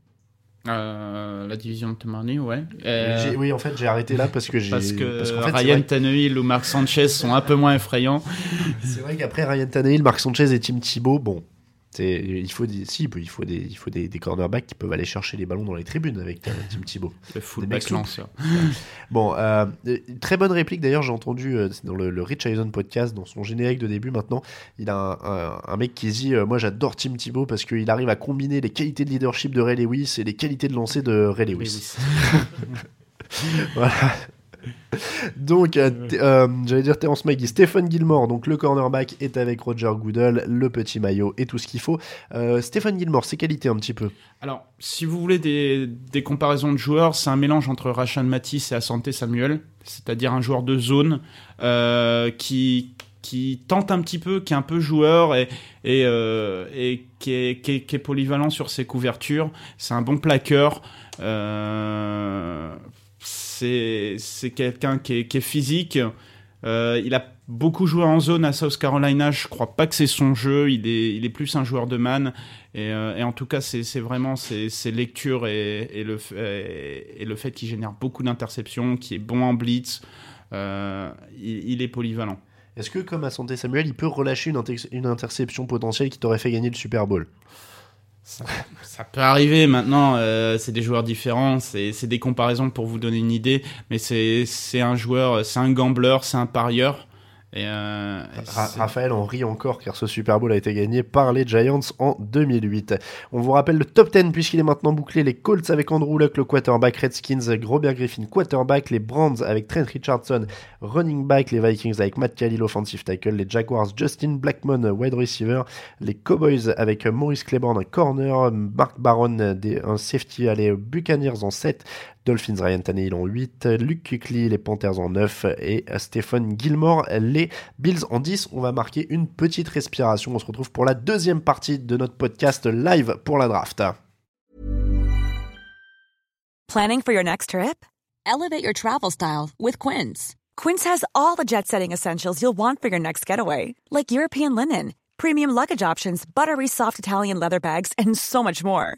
Euh, la division de Tomarny, ouais. Euh, oui, en fait, j'ai arrêté là parce que j'ai. Parce que Ryan Tannehill ou Mark Sanchez sont un peu moins effrayants. C'est vrai qu'après Ryan Tannehill, Mark Sanchez et Tim Thibault, bon, il faut des, si, il faut des, il faut des, des, cornerbacks qui peuvent aller chercher les ballons dans les tribunes avec euh, Tim Thibault. Le fullback lanceur. bon, euh, très bonne réplique d'ailleurs, j'ai entendu euh, dans le, Rich Eisen podcast, dans son générique de début maintenant, il a un, mec qui dit Moi j'adore Tim Thibault parce qu'il arrive à combiner les qualités de leadership de Ray Lewis et les qualités de lancer de Ray Lewis. voilà. Donc, euh, euh, j'allais dire Terence Maggie, Stephen Gilmore, donc le cornerback est avec Roger Goodell, le petit maillot et tout ce qu'il faut. Euh, Stephen Gilmore, ses qualités un petit peu. Alors, si vous voulez des, des comparaisons de joueurs, c'est un mélange entre Rachan Matisse et Asante Samuel, c'est-à-dire un joueur de zone qui qui tente un petit peu, qui est un peu joueur et, et, et qui, est, qui, est, qui, est, polyvalent sur ses couvertures. C'est un bon plaqueur. Euh, c'est quelqu'un qui est, physique. Euh, il a beaucoup joué en zone à South Carolina. Je crois pas que c'est son jeu. Il est, plus un joueur de man. Et, euh, en tout cas, c'est vraiment ses, lectures et, le, fait qu'il génère beaucoup d'interceptions, qu'il est bon en blitz. Euh, il, est polyvalent. Est-ce que, comme à Santé Samuel, il peut relâcher une interception potentielle qui t'aurait fait gagner le Super Bowl? Ça, peut arriver maintenant, euh, c'est des joueurs différents, c'est des comparaisons pour vous donner une idée, mais c'est un joueur, c'est un gambler, c'est un parieur. Et euh, Raphaël en rit encore car ce Super Bowl a été gagné par les Giants en 2008. On vous rappelle le top 10 puisqu'il est maintenant bouclé. Les Colts avec Andrew Luck, le quarterback, Redskins Robert Griffin, quarterback, les Browns avec Trent Richardson, running back, les Vikings avec Matt Khalil, offensive tackle, les Jaguars, Justin Blackmon, wide receiver, les Cowboys avec Maurice Claiborne, corner, Mark Barron, un safety, les Buccaneers en 7, Dolphins Ryan Tannehill en 8, Luke Kuechly les Panthers en 9 et Stephen Gilmore les Bills en 10. On va marquer une petite respiration. On se retrouve pour la deuxième partie de notre podcast live pour la draft. Planning for your next trip? Elevate your travel style with Quince. Quince has all the jet-setting essentials you'll want for your next getaway, like European linen premium luggage options, buttery soft Italian leather bags, and so much more.